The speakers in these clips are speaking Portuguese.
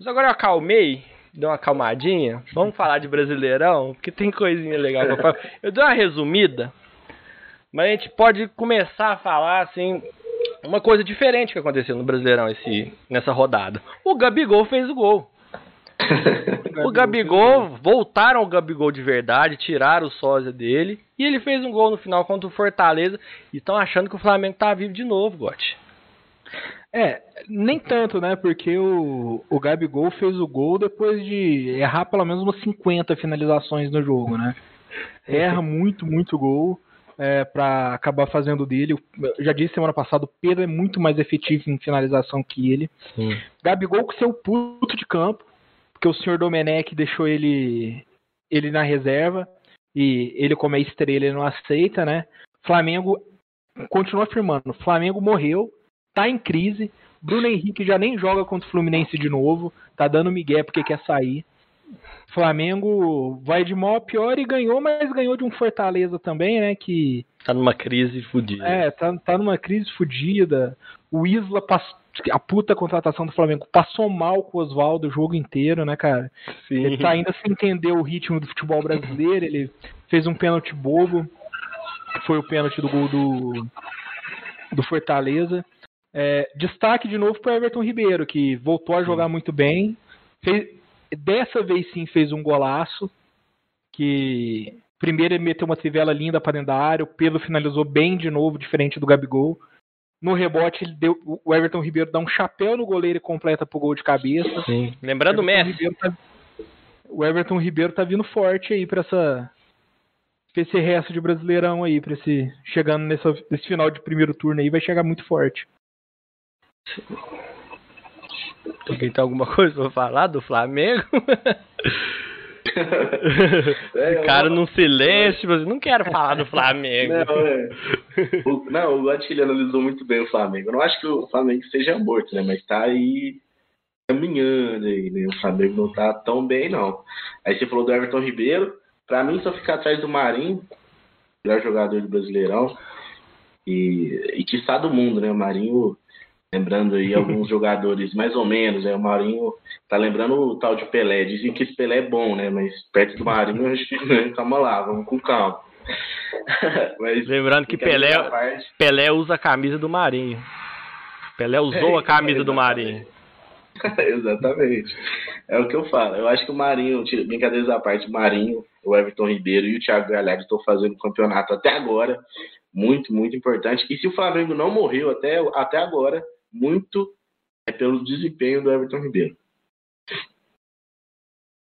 Mas agora eu acalmei, dei uma acalmadinha. Vamos falar de Brasileirão, porque tem coisinha legal pra falar. Eu dei uma resumida, mas a gente pode começar a falar assim. Uma coisa diferente que aconteceu no Brasileirão esse, nessa rodada. O Gabigol fez o gol. o Gabigol, voltaram o Gabigol de verdade, tiraram o sósia dele e ele fez um gol no final contra o Fortaleza e estão achando que o Flamengo tá vivo de novo, Gotti. É, nem tanto, né? Porque o, o Gabigol fez o gol depois de errar pelo menos umas 50 finalizações no jogo, né? Erra muito, muito gol é, para acabar fazendo dele. Eu já disse semana passada, o Pedro é muito mais efetivo em finalização que ele. Sim. Gabigol com seu puto de campo, porque o senhor Domenech deixou ele, ele na reserva e ele, como é estrela, ele não aceita, né? Flamengo continua afirmando: Flamengo morreu, tá em crise. Bruno Henrique já nem joga contra o Fluminense de novo, tá dando migué porque quer sair. Flamengo vai de mal a pior e ganhou, mas ganhou de um Fortaleza também, né? Que Tá numa crise fodida. é, tá, tá numa crise fodida. O Isla, pass- a puta contratação do Flamengo, passou mal com o Oswaldo o jogo inteiro, né, cara? Sim. Ele tá ainda sem entender o ritmo do futebol brasileiro. Ele fez um pênalti bobo, que foi o pênalti do gol do, do Fortaleza. É, destaque de novo para Everton Ribeiro, que voltou a jogar muito bem. Fez- dessa vez sim fez um golaço. Que primeiro ele meteu uma trivela linda para dentro da área. O Pedro finalizou bem de novo, diferente do Gabigol. No rebote, ele deu, o Everton Ribeiro dá um chapéu no goleiro e completa pro gol de cabeça. Sim. Lembrando o Messi. Ribeiro tá- o Everton Ribeiro tá vindo forte aí pra essa pra esse resto de Brasileirão aí, para esse chegando nessa, nesse final de primeiro turno aí, vai chegar muito forte. Alguém tem alguma coisa pra falar do Flamengo? É, Ficaram eu- num silêncio, assim, não quero falar do Flamengo. Não, é. O, não, eu acho que ele analisou muito bem o Flamengo. Eu não acho que o Flamengo seja morto, né? Mas tá aí caminhando aí, né? O Flamengo não tá tão bem, não. Aí você falou do Everton Ribeiro. Pra mim, só ficar atrás do Marinho, melhor jogador do Brasileirão. E, e que está do mundo, né? O Marinho, lembrando aí alguns jogadores mais ou menos, né? O Marinho tá lembrando o tal de Pelé. Dizem que esse Pelé é bom, né? Mas perto do Marinho, que, né? calma lá, vamos com calma. Mas, Lembrando que Pelé, parte, Pelé usa a camisa do Marinho. Pelé usou a camisa do Marinho. Exatamente. É o que eu falo. Eu acho que o Marinho, brincadeiras à parte, o Marinho, o Everton Ribeiro e o Thiago Galhardo estão fazendo o campeonato até agora. Muito, muito importante. E se o Flamengo não morreu até, até agora, muito é pelo desempenho do Everton Ribeiro.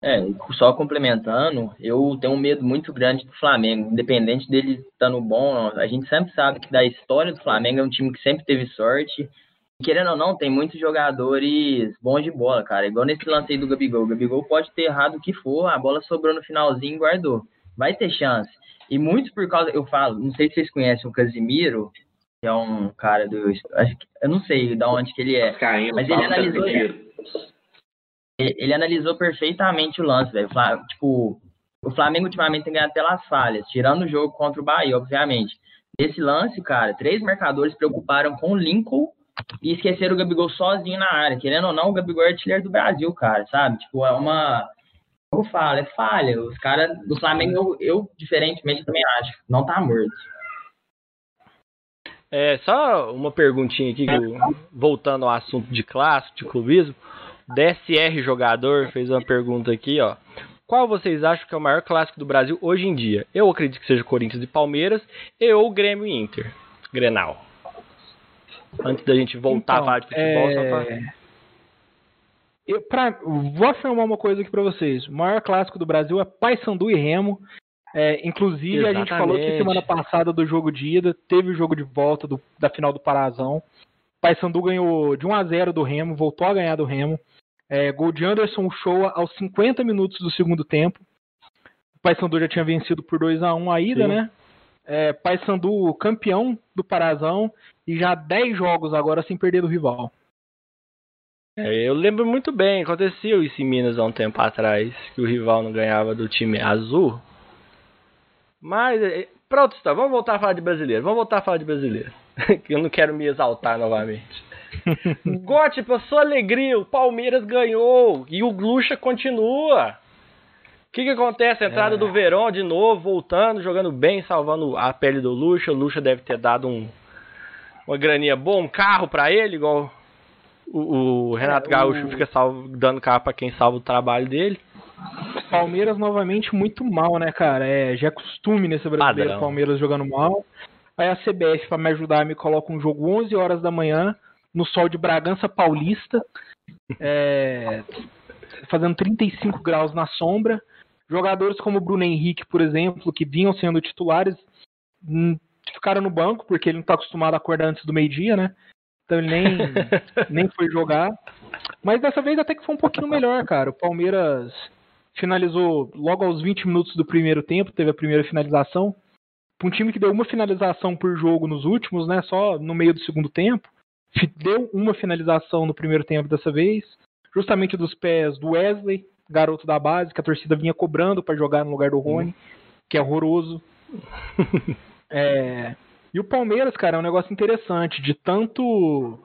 É, só complementando, eu tenho um medo muito grande do Flamengo, independente dele estando bom, ou não. a gente sempre sabe que da história do Flamengo é um time que sempre teve sorte. E, querendo ou não, tem muitos jogadores bons de bola, cara. Igual nesse lance aí do Gabigol. O Gabigol pode ter errado o que for, a bola sobrou no finalzinho e guardou. Vai ter chance. E muitos por causa, eu falo, não sei se vocês conhecem o Casimiro, que é um cara do. Acho que, eu não sei de onde que ele é. Vascaíno, Mas ele analisou- ele ele analisou perfeitamente o lance, velho. Tipo, o Flamengo ultimamente tem ganhado pelas falhas, tirando o jogo contra o Bahia, obviamente. Nesse lance, cara, três marcadores preocuparam com o Lincoln e esqueceram o Gabigol sozinho na área. Querendo ou não, o Gabigol é artilheiro do Brasil, cara, sabe? Tipo, é uma. Eu falo, é falha. Os caras do Flamengo, eu, eu, diferentemente, também acho. Não tá morto. É, só uma perguntinha aqui, voltando ao assunto de clássico, de clubismo. DSR Jogador fez uma pergunta aqui, ó. Qual vocês acham que é o maior clássico do Brasil hoje em dia? Eu acredito que seja Corinthians e Palmeiras, e ou Grêmio e Inter. Grenal. Antes da gente voltar a Então, falar de futebol, só pra... é, eu, pra- vou afirmar uma coisa aqui pra vocês. O maior clássico do Brasil é Paysandu e Remo. É, inclusive, a gente falou que Exatamente. semana passada do jogo de ida, teve o jogo de volta do- da final do Parazão. Paysandu ganhou de 1 a 0 do Remo, voltou a ganhar do Remo. É, gol de Anderson Shoa aos 50 minutos do segundo tempo. O Paysandu já tinha vencido por 2 a 1 a ida, Sim. né? É, Paysandu campeão do Parazão e já 10 jogos agora sem perder do rival. É, eu lembro muito bem, aconteceu isso em Minas há um tempo atrás, que o rival não ganhava do time azul. Mas, é, pronto, está. Vamos voltar a falar de brasileiro. Vamos voltar a falar de brasileiro. que eu não quero me exaltar novamente. Gote, pra sua alegria, o Palmeiras ganhou e o Lucha continua. O que, que acontece? A entrada É. do Verón de novo, voltando, jogando bem, salvando a pele do Lucha. O Lucha deve ter dado um, uma graninha boa, um carro pra ele, igual o, o Renato É, Gaúcho o- fica salvo- dando carro pra quem salva o trabalho dele. Palmeiras novamente muito mal, né, cara? É, já é costume nesse brasileiro Padrão. Palmeiras jogando mal. Aí a CBF, pra me ajudar, me coloca um jogo 11 horas da manhã, no sol de Bragança Paulista, é, fazendo 35 graus na sombra. Jogadores como o Bruno Henrique, por exemplo, que vinham sendo titulares, hum, ficaram no banco, porque ele não tá acostumado a acordar antes do meio-dia, né? Então ele nem, nem foi jogar. Mas dessa vez até que foi um pouquinho melhor, cara. O Palmeiras finalizou logo aos 20 minutos do primeiro tempo, teve a primeira finalização. Para um time que deu uma finalização por jogo nos últimos, né? Só no meio do segundo tempo. Deu uma finalização no primeiro tempo dessa vez. Justamente dos pés do Wesley, garoto da base, que a torcida vinha cobrando para jogar no lugar do Rony, que é horroroso. É, E o Palmeiras, cara, é um negócio interessante, de tanto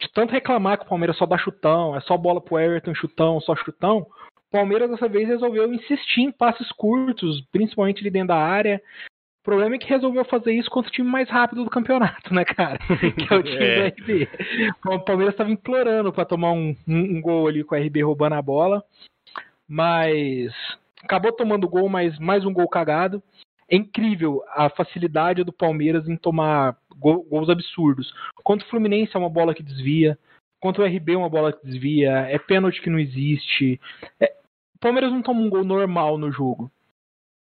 de tanto reclamar que o Palmeiras só dá chutão, é só bola pro Everton, chutão, só chutão. Palmeiras dessa vez resolveu insistir em passes curtos, principalmente ali dentro da área. O problema é que resolveu fazer isso contra o time mais rápido do campeonato, né, cara? Que é o time É. do RB. O Palmeiras estava implorando para tomar um, um, um gol ali com o RB roubando a bola, mas acabou tomando gol, mas mais um gol cagado. É incrível a facilidade do Palmeiras em tomar gol- gols absurdos. Contra o Fluminense é uma bola que desvia, contra o RB é uma bola que desvia, é pênalti que não existe. É- Palmeiras não toma um gol normal no jogo,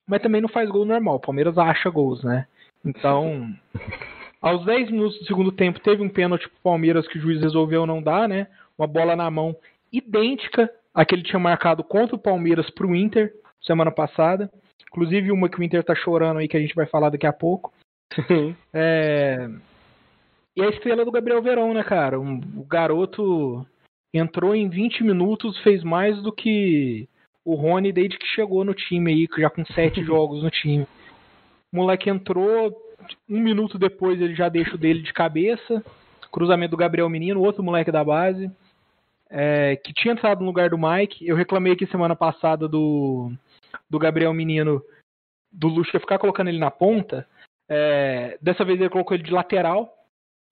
mas também não faz gol normal. O Palmeiras acha gols, né? Então, aos 10 minutos do segundo tempo, teve um pênalti pro Palmeiras que o juiz resolveu não dar, né? Uma bola na mão idêntica à que ele tinha marcado contra o Palmeiras pro Inter semana passada. Inclusive uma que o Inter tá chorando aí, que a gente vai falar daqui a pouco. É... E a estrela do Gabriel Verão, né, cara? Um- o garoto entrou em 20 minutos, fez mais do que o Rony desde que chegou no time aí, já com sete jogos no time. O moleque entrou, um minuto depois ele já deixa o dele de cabeça. Cruzamento do Gabriel Menino, outro moleque da base. é, que tinha entrado no lugar do Mike. Eu reclamei aqui semana passada do, do Gabriel Menino, do Lucha ficar colocando ele na ponta. É, dessa vez ele colocou ele de lateral.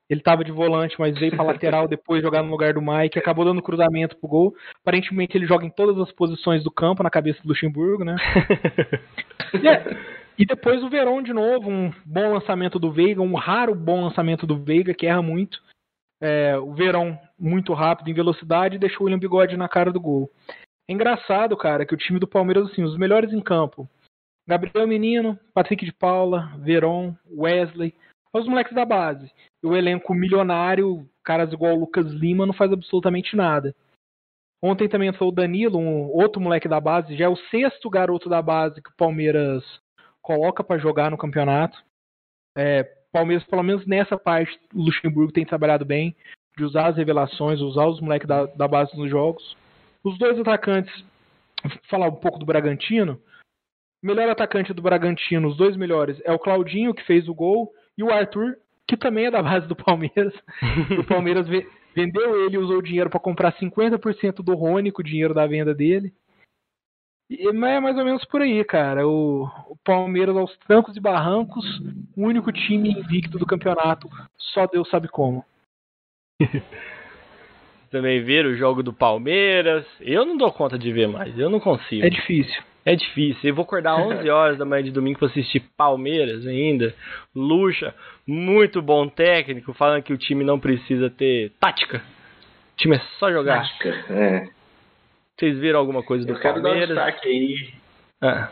Ele tava de volante, mas veio pra lateral depois jogar no lugar do Mike. Acabou dando cruzamento pro gol. Aparentemente ele joga em todas as posições do campo, na cabeça do Luxemburgo, né? E, é, e depois o Verón de novo, um bom lançamento do Veiga, um raro bom lançamento do Veiga, que erra muito. É, o Verón muito rápido em velocidade e deixou o William Bigode na cara do gol. É engraçado, cara, que o time do Palmeiras, assim, os melhores em campo. Gabriel Menino, Patrick de Paula, Verón, Wesley, os moleques da base. O elenco milionário, caras igual o Lucas Lima, não faz absolutamente nada. Ontem também entrou o Danilo, um outro moleque da base, já é o sexto garoto da base que o Palmeiras coloca para jogar no campeonato. É, Palmeiras, pelo menos nessa parte, o Luxemburgo tem trabalhado bem, de usar as revelações, usar os moleques da, da base nos jogos. Os dois atacantes, vou falar um pouco do Bragantino. Melhor atacante do Bragantino, os dois melhores, é o Claudinho, que fez o gol, e o Arthur, que também é da base do Palmeiras. o Palmeiras ve- vendeu ele e usou o dinheiro para comprar 50% do Rony com o dinheiro da venda dele. E, mas é mais ou menos por aí, cara. O, o Palmeiras aos trancos e barrancos, o único time invicto do campeonato, só Deus sabe como. Também viram o jogo do Palmeiras. Eu não dou conta de ver mais, eu não consigo. É difícil. É difícil. Eu vou acordar 11 horas da manhã de domingo para assistir Palmeiras ainda. Lucha, muito bom técnico, falando que o time não precisa ter tática. O time é só jogar. Tática, é. Vocês viram alguma coisa do Eu quero dar um Palmeiras? destaque aí. Ah,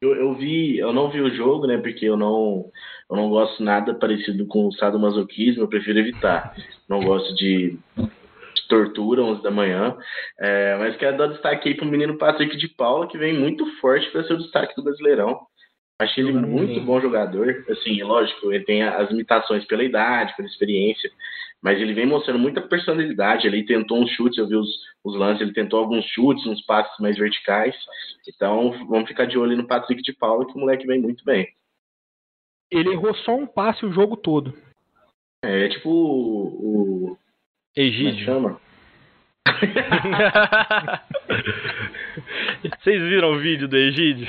Eu, eu vi, eu não vi o jogo, né? Porque eu não, eu não gosto nada parecido com o sadomasoquismo, eu prefiro evitar. Não gosto de tortura 11 da manhã. É, mas quero dar destaque aí pro menino Patrick de Paula, que vem muito forte para ser o destaque do Brasileirão. Achei ele muito bom jogador. Assim, lógico, ele tem as limitações pela idade, pela experiência, mas ele vem mostrando muita personalidade. Ele tentou uns chutes, eu vi os, os lances, ele tentou alguns chutes, uns passes mais verticais. Então, vamos ficar de olho no Patrick de Paula, que o moleque vem muito bem. Ele errou só um passe o jogo todo. É, é tipo o, Egídio. Chama. Vocês viram o vídeo do Egídio?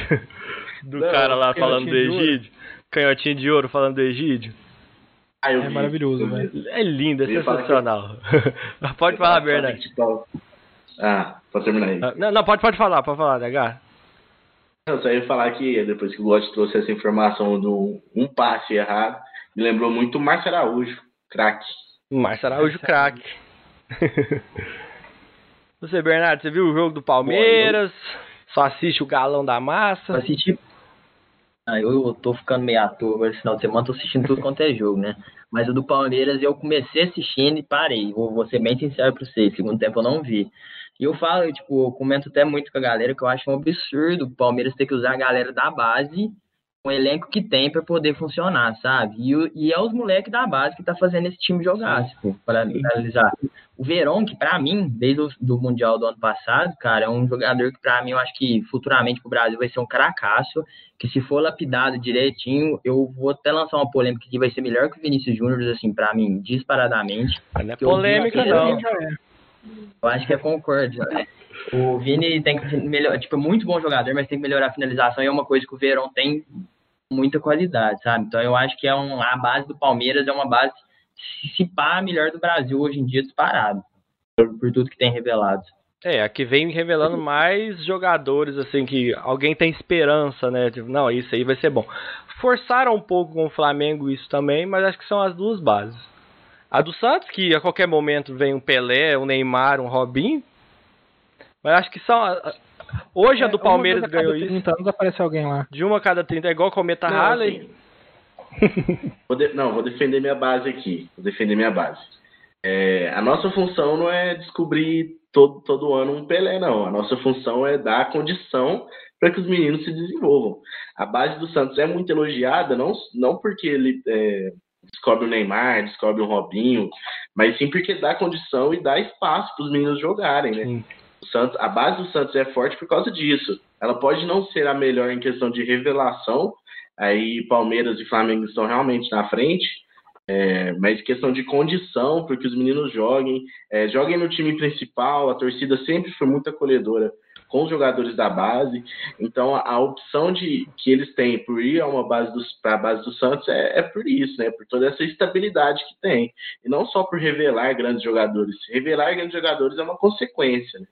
Do Não, cara lá falando do. Egídio? Canhotinho de ouro falando do Egídio? Ah, É vi, maravilhoso, velho. É lindo, é falar que- sensacional. pode falar, Bernardo. Ah, pode terminar aí. Não, não, pode, pode falar, pode falar, DH. Eu só ia falar que depois que o God trouxe essa informação do um passe errado, me lembrou muito o Márcio Araújo, craque. Márcio Araújo, craque. Você, Bernardo, você viu o jogo do Palmeiras? Só assiste o galão da Eu massa? assisti. Ah, eu tô ficando meio à toa agora esse final de semana, tô assistindo tudo quanto é jogo, né? Mas o do Palmeiras eu comecei assistindo e parei. Vou, vou ser bem sincero pra vocês, segundo tempo eu não vi. E eu falo, eu, tipo, eu comento até muito com a galera que eu acho um absurdo o Palmeiras ter que usar a galera da base, o elenco que tem pra poder funcionar, sabe? E, e é os moleques da base que tá fazendo esse time jogar, tipo, para analisar. O Verón, que pra mim, desde o do Mundial do ano passado, cara, é um jogador que pra mim eu acho que futuramente pro Brasil vai ser um cracaço, que se for lapidado direitinho, eu vou até lançar uma polêmica que vai ser melhor que o Vinícius Júnior, assim, pra mim, disparadamente. Não é polêmica, não. vídeo, Já é. Eu acho que é concordo. né? O Vini tem que melhorar, tipo, é muito bom jogador, mas tem que melhorar a finalização e é uma coisa que o Verão tem muita qualidade, sabe? Então eu acho que é um, a base do Palmeiras é uma base, se pá, a melhor do Brasil hoje em dia disparado, por, por tudo que tem revelado. É, aqui vem revelando mais jogadores, assim, que alguém tem esperança, né? Tipo, não, isso aí vai ser bom. Forçaram um pouco com o Flamengo isso também, mas acho que são as duas bases. A do Santos, que a qualquer momento vem um Pelé, um Neymar, um Robinho. Mas acho que são. A- a- Hoje a do É, Palmeiras uma a cada ganhou isso. 30 anos aparece alguém lá. De uma a cada 30, é igual o Cometa Não, Halley. assim, Vou de- Não, vou defender minha base aqui. Vou defender minha base. É, a nossa função não é descobrir todo, todo ano um Pelé, não. A nossa função é dar condição para que os meninos se desenvolvam. A base do Santos é muito elogiada, não, não porque ele é, descobre o Neymar, descobre o Robinho, mas sim porque dá condição e dá espaço para os meninos jogarem, né? Sim. O Santos, a base do Santos é forte por causa disso. Ela pode não ser a melhor em questão de revelação, aí Palmeiras e Flamengo estão realmente na frente, é, mas questão de condição para que os meninos joguem, é, joguem no time principal, a torcida sempre foi muito acolhedora com os jogadores da base, então a, a opção de que eles têm por ir a uma base para a base do Santos é, é por isso, né? Por toda essa estabilidade que tem e não só por revelar grandes jogadores. Revelar grandes jogadores é uma consequência. Né?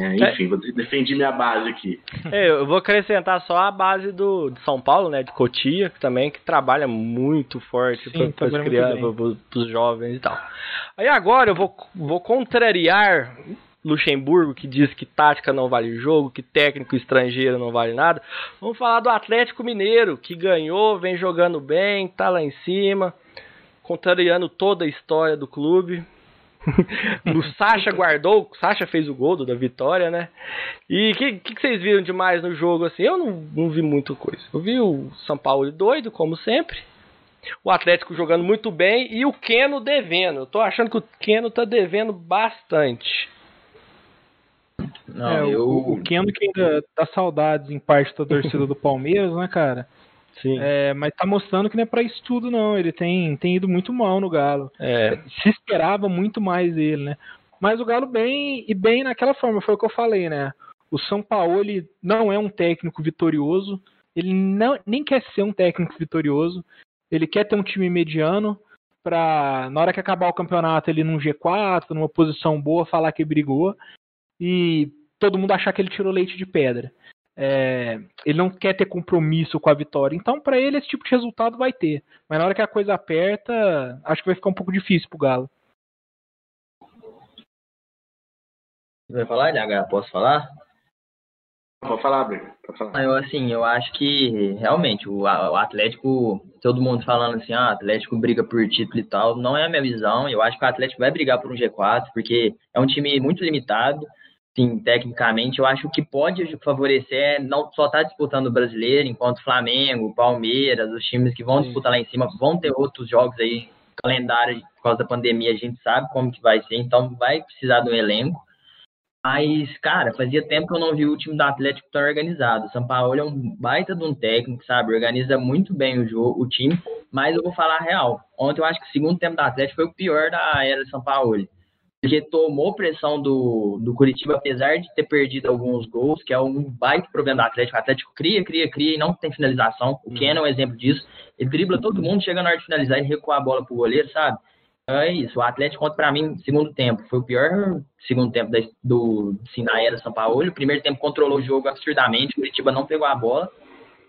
É, enfim, vou defendi minha base aqui. É, eu vou acrescentar só a base do, de São Paulo, né? De Cotia, que também que trabalha muito forte para as crianças, para os jovens e tal. Aí agora eu vou, vou contrariar Luxemburgo, que diz que tática não vale jogo, que técnico estrangeiro não vale nada. Vamos falar do Atlético Mineiro, que ganhou, vem jogando bem, tá lá em cima, contrariando toda a história do clube. o Sacha guardou, o Sacha fez o gol do- da vitória, né? E o que, que, que vocês viram demais no jogo assim? Eu não, não vi muita coisa. Eu vi o São Paulo doido, como sempre. O Atlético jogando muito bem e o Keno devendo. Eu tô achando que o Keno tá devendo bastante. Não, é, eu. o, o Keno que ainda dá saudades em parte da torcida do Palmeiras, né, cara? Sim. É, mas tá mostrando que não é pra isso tudo, não. Ele tem, tem ido muito mal no Galo. É, Se esperava muito mais dele, né? Mas o Galo bem e bem naquela forma, foi o que eu falei, né? O São Paulo ele não é um técnico vitorioso, ele não, nem quer ser um técnico vitorioso, ele quer ter um time mediano pra na hora que acabar o campeonato ele num G4, numa posição boa, falar que brigou e todo mundo achar que ele tirou leite de pedra. É, ele não quer ter compromisso com a vitória. Então, pra ele, esse tipo de resultado vai ter. Mas na hora que a coisa aperta, acho que vai ficar um pouco difícil pro Galo. Vai falar, DH? Posso falar? Pode falar, Bruno. Pode falar. Ah, Eu, assim, eu acho que realmente o, o Atlético, todo mundo falando assim, ah, Atlético briga por título e tal, não é a minha visão. Eu acho que o Atlético vai brigar por um G4, porque é um time muito limitado, sim, tecnicamente. Eu acho que pode favorecer é não só estar disputando o brasileiro, enquanto Flamengo, Palmeiras, os times que vão disputar lá em cima vão ter outros jogos aí, calendário por causa da pandemia, a gente sabe como que vai ser, então vai precisar de um elenco. Mas, cara, fazia tempo que eu não vi o time do Atlético tão organizado. O São Paulo é um baita de um técnico, sabe? Organiza muito bem o jogo, o time. Mas eu vou falar a real. Ontem eu acho que o segundo tempo do Atlético foi o pior da era do São Paulo. Porque tomou pressão do, do Curitiba, apesar de ter perdido alguns gols, que é um baita problema do Atlético. O Atlético cria, cria, cria e não tem finalização. O Ken é um exemplo disso. Ele dribla todo mundo, chega na hora de finalizar e recua a bola pro goleiro, sabe? Então é isso. O Atlético, conta pra mim, segundo tempo, foi o pior segundo tempo da, do, assim, na era São Paulo. O primeiro tempo controlou o jogo absurdamente, o Curitiba não pegou a bola.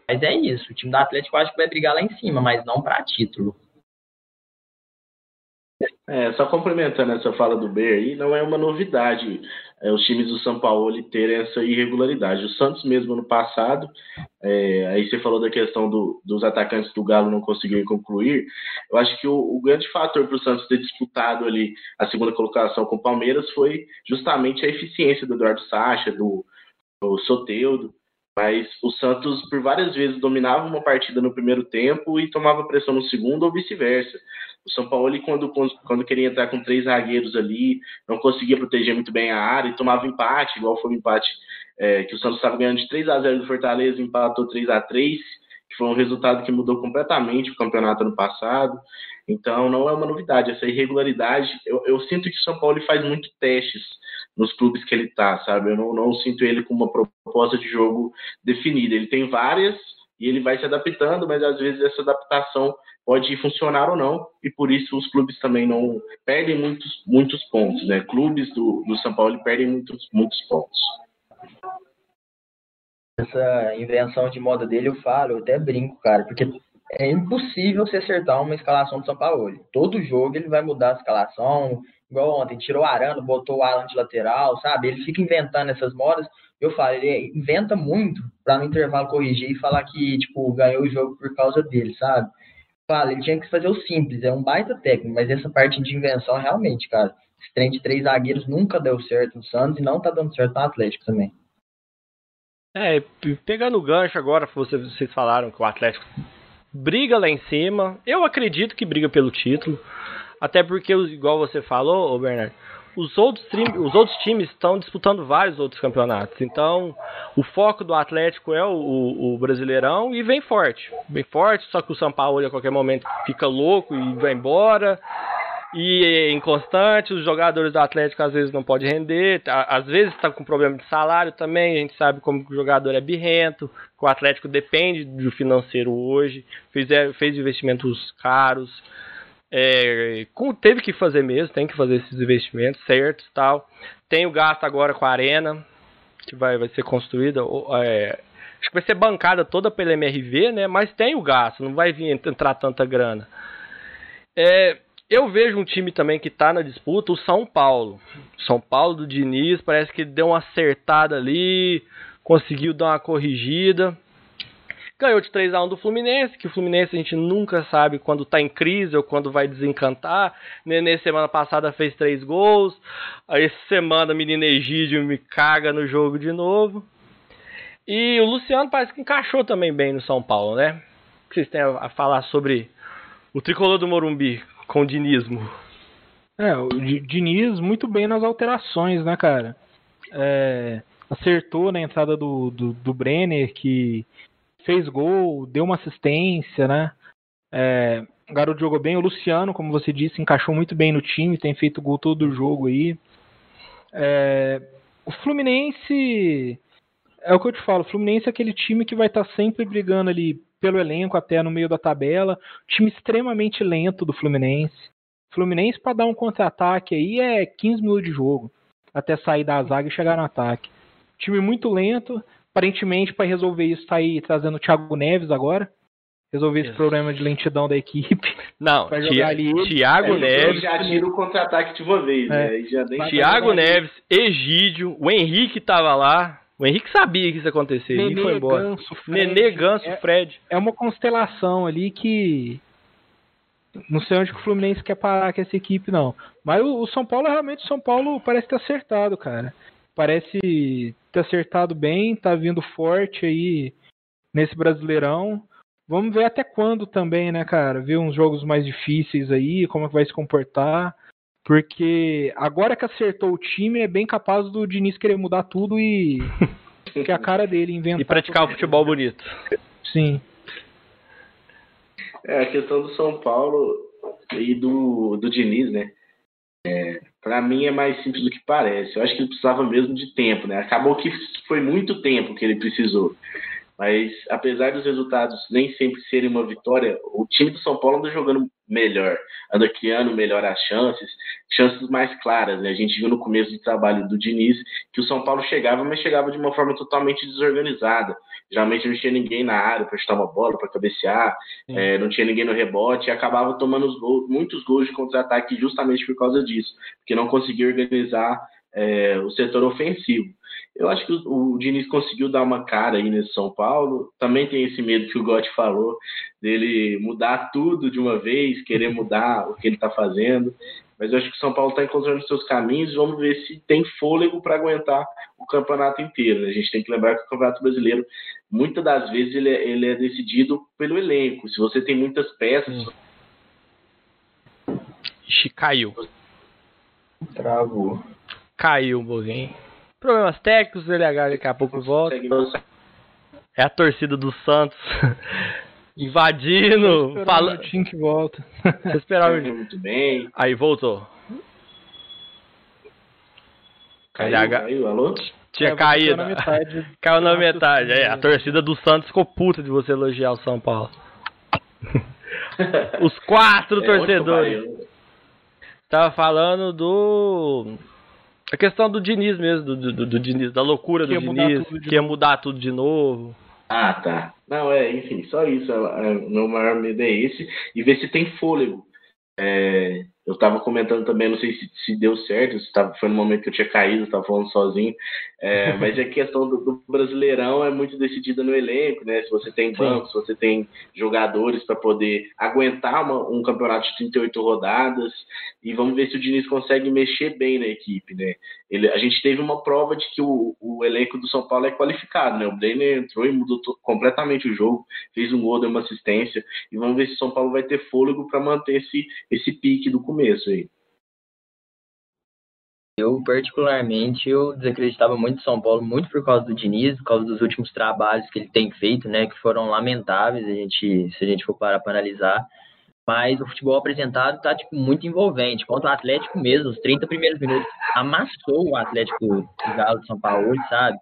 Mas é isso. O time do Atlético acho que vai brigar lá em cima, mas não para título. É, só complementando essa fala do B aí, não é uma novidade é, os times do São Paulo terem essa irregularidade. O Santos mesmo no passado, é, aí você falou da questão do, dos atacantes do Galo não conseguirem concluir, eu acho que o, o grande fator para o Santos ter disputado ali a segunda colocação com o Palmeiras foi justamente a eficiência do Eduardo Sacha, do, do Soteudo, mas o Santos por várias vezes dominava uma partida no primeiro tempo e tomava pressão no segundo ou vice-versa. O São Paulo, quando, quando queria entrar com três zagueiros ali, não conseguia proteger muito bem a área e tomava empate, igual foi o empate é, que o Santos estava ganhando de 3 a 0 do Fortaleza, empatou 3 a 3 que foi um resultado que mudou completamente o campeonato ano passado. Então, não é uma novidade. Essa irregularidade, eu, eu sinto que o São Paulo faz muito testes nos clubes que ele está, sabe? Eu não, não sinto ele com uma proposta de jogo definida. Ele tem várias e ele vai se adaptando, mas às vezes essa adaptação pode funcionar ou não, e por isso os clubes também não perdem muitos, muitos pontos, né? Clubes do, do São Paulo perdem muitos, muitos pontos. Essa invenção de moda dele eu falo, eu até brinco, cara, porque é impossível você acertar uma escalação do São Paulo. Todo jogo ele vai mudar a escalação, igual ontem, tirou o Arano, botou o Alan de lateral, sabe? Ele fica inventando essas modas. Eu falo, ele inventa muito para no intervalo corrigir e falar que, tipo, ganhou o jogo por causa dele, sabe? fala, ele tinha que fazer o simples, é um baita técnico, mas essa parte de invenção realmente, cara, esse trem de três zagueiros nunca deu certo no Santos e não tá dando certo no Atlético também. É, pegando o gancho agora, vocês, falaram que o Atlético briga lá em cima. Eu acredito que briga pelo título. Até porque, igual você falou, Bernardo, os outros, os outros times estão disputando vários outros campeonatos. Então, o foco do Atlético é o, o, o, Brasileirão e vem forte. Vem forte, só que o São Paulo a qualquer momento fica louco e vai embora. E é inconstante, os jogadores do Atlético às vezes não podem render, às vezes está com problema de salário também, a gente sabe como o jogador é birrento, que o Atlético depende do financeiro hoje, fez, fez investimentos caros, é, teve que fazer mesmo, tem que fazer esses investimentos certos tal. Tem o gasto agora com a arena, que vai, vai ser construída. É, acho que vai ser bancada toda pela MRV, né? Mas tem o gasto, não vai vir entrar tanta grana. É, eu vejo um time também que está na disputa, o São Paulo. São Paulo do Diniz parece que deu uma acertada ali, conseguiu dar uma corrigida. Ganhou de 3 a 1 do Fluminense, que o Fluminense a gente nunca sabe quando tá em crise ou quando vai desencantar. Nenê semana passada fez 3 gols. Aí essa semana menino Egídio me caga no jogo de novo. E o Luciano parece que encaixou também bem no São Paulo, né? O que vocês têm a falar sobre o tricolor do Morumbi com o dinismo? É, o Diniz muito bem nas alterações, né, cara? É, acertou na entrada do, do, do Brenner, que fez gol, deu uma assistência, né? É, o garoto jogou bem. O Luciano, como você disse, encaixou muito bem no time, tem feito gol todo o jogo aí. É, o Fluminense, é o que eu te falo, o Fluminense é aquele time que vai estar tá sempre brigando ali pelo elenco até no meio da tabela. Time extremamente lento do Fluminense. Fluminense para dar um contra-ataque aí é 15 minutos de jogo até sair da zaga e chegar no ataque. Time muito lento, Aparentemente, para resolver isso, está aí trazendo o Thiago Neves agora. Resolver esse problema de lentidão da equipe. Não, Thiago Neves. já tira o contra-ataque de uma vez, é. né? Thiago Neves, Egídio, o Henrique estava lá. O Henrique sabia que isso ia acontecer. Nenê, e foi embora. Ganso, Fred, Nenê, Ganso, é, Fred. É uma constelação ali que. Não sei onde que o Fluminense quer parar com essa equipe, não. Mas o, o São Paulo, realmente, o São Paulo parece ter acertado, cara parece ter acertado bem, tá vindo forte aí nesse Brasileirão. Vamos ver até quando também, né, cara? Ver uns jogos mais difíceis aí, como é que vai se comportar. Porque agora que acertou o time, é bem capaz do Diniz querer mudar tudo e. que é a cara dele inventar. E praticar o futebol bonito. Sim. É, a questão do São Paulo e do, do Diniz, né? É, para mim é mais simples do que parece. Eu acho que ele precisava mesmo de tempo, né? Acabou que foi muito tempo que ele precisou. Mas apesar dos resultados nem sempre serem uma vitória, o time do São Paulo anda jogando melhor, anda criando melhor as chances, chances mais claras. Né? A gente viu no começo do trabalho do Diniz que o São Paulo chegava, mas chegava de uma forma totalmente desorganizada. Geralmente não tinha ninguém na área para chutar uma bola, para cabecear, é, não tinha ninguém no rebote e acabava tomando gols, muitos gols de contra-ataque justamente por causa disso, porque não conseguia organizar é, o setor ofensivo. Eu acho que o, o Diniz conseguiu dar uma cara aí nesse São Paulo. Também tem esse medo que o Gotti falou, dele mudar tudo de uma vez, querer mudar o que ele está fazendo. Mas eu acho que o São Paulo está encontrando seus caminhos. Vamos ver se tem fôlego para aguentar o campeonato inteiro. Né? A gente tem que lembrar que o Campeonato Brasileiro, muitas das vezes, ele é, ele é decidido pelo elenco. Se você tem muitas peças. Ixi, caiu. Travou. Caiu pouquinho. Problemas técnicos, o LH daqui a pouco volta. É a torcida do Santos invadindo, falando. Um que volta. Você esperava um Muito bem. Aí voltou. Caiu, LH caiu, alô? tinha É, caído. Na metade. Caiu na Nossa, metade. É, a torcida do Santos ficou puta de você elogiar o São Paulo. Os quatro É, torcedores. Tava falando do. A questão do Diniz mesmo, do, do, do Diniz, da loucura Que do Diniz, que ia mudar tudo de novo. Ah, tá. Não, é, enfim, só isso. É, é, meu maior medo é esse. E ver se tem fôlego. É, eu estava comentando também, não sei se, se deu certo, se tava, foi no momento que eu tinha caído, estava falando sozinho. É, mas a questão do, do Brasileirão é muito decidida no elenco, né? Se você tem banco, se você tem jogadores para poder aguentar uma, um campeonato de 38 rodadas. E vamos ver se o Diniz consegue mexer bem na equipe, né? Ele, a gente teve uma prova de que o, o elenco do São Paulo é qualificado, né? O Brenner entrou e mudou completamente o jogo, fez um gol, deu uma assistência. E vamos ver se o São Paulo vai ter fôlego para manter esse, esse pique do começo aí. Eu, particularmente, eu desacreditava muito do São Paulo, muito por causa do Diniz, por causa dos últimos trabalhos que ele tem feito, né, que foram lamentáveis, a gente, se a gente for parar para analisar. Mas o futebol apresentado tá, tipo, muito envolvente. Contra o Atlético mesmo, os 30 primeiros minutos, amassou o Atlético do Galo de São Paulo, sabe?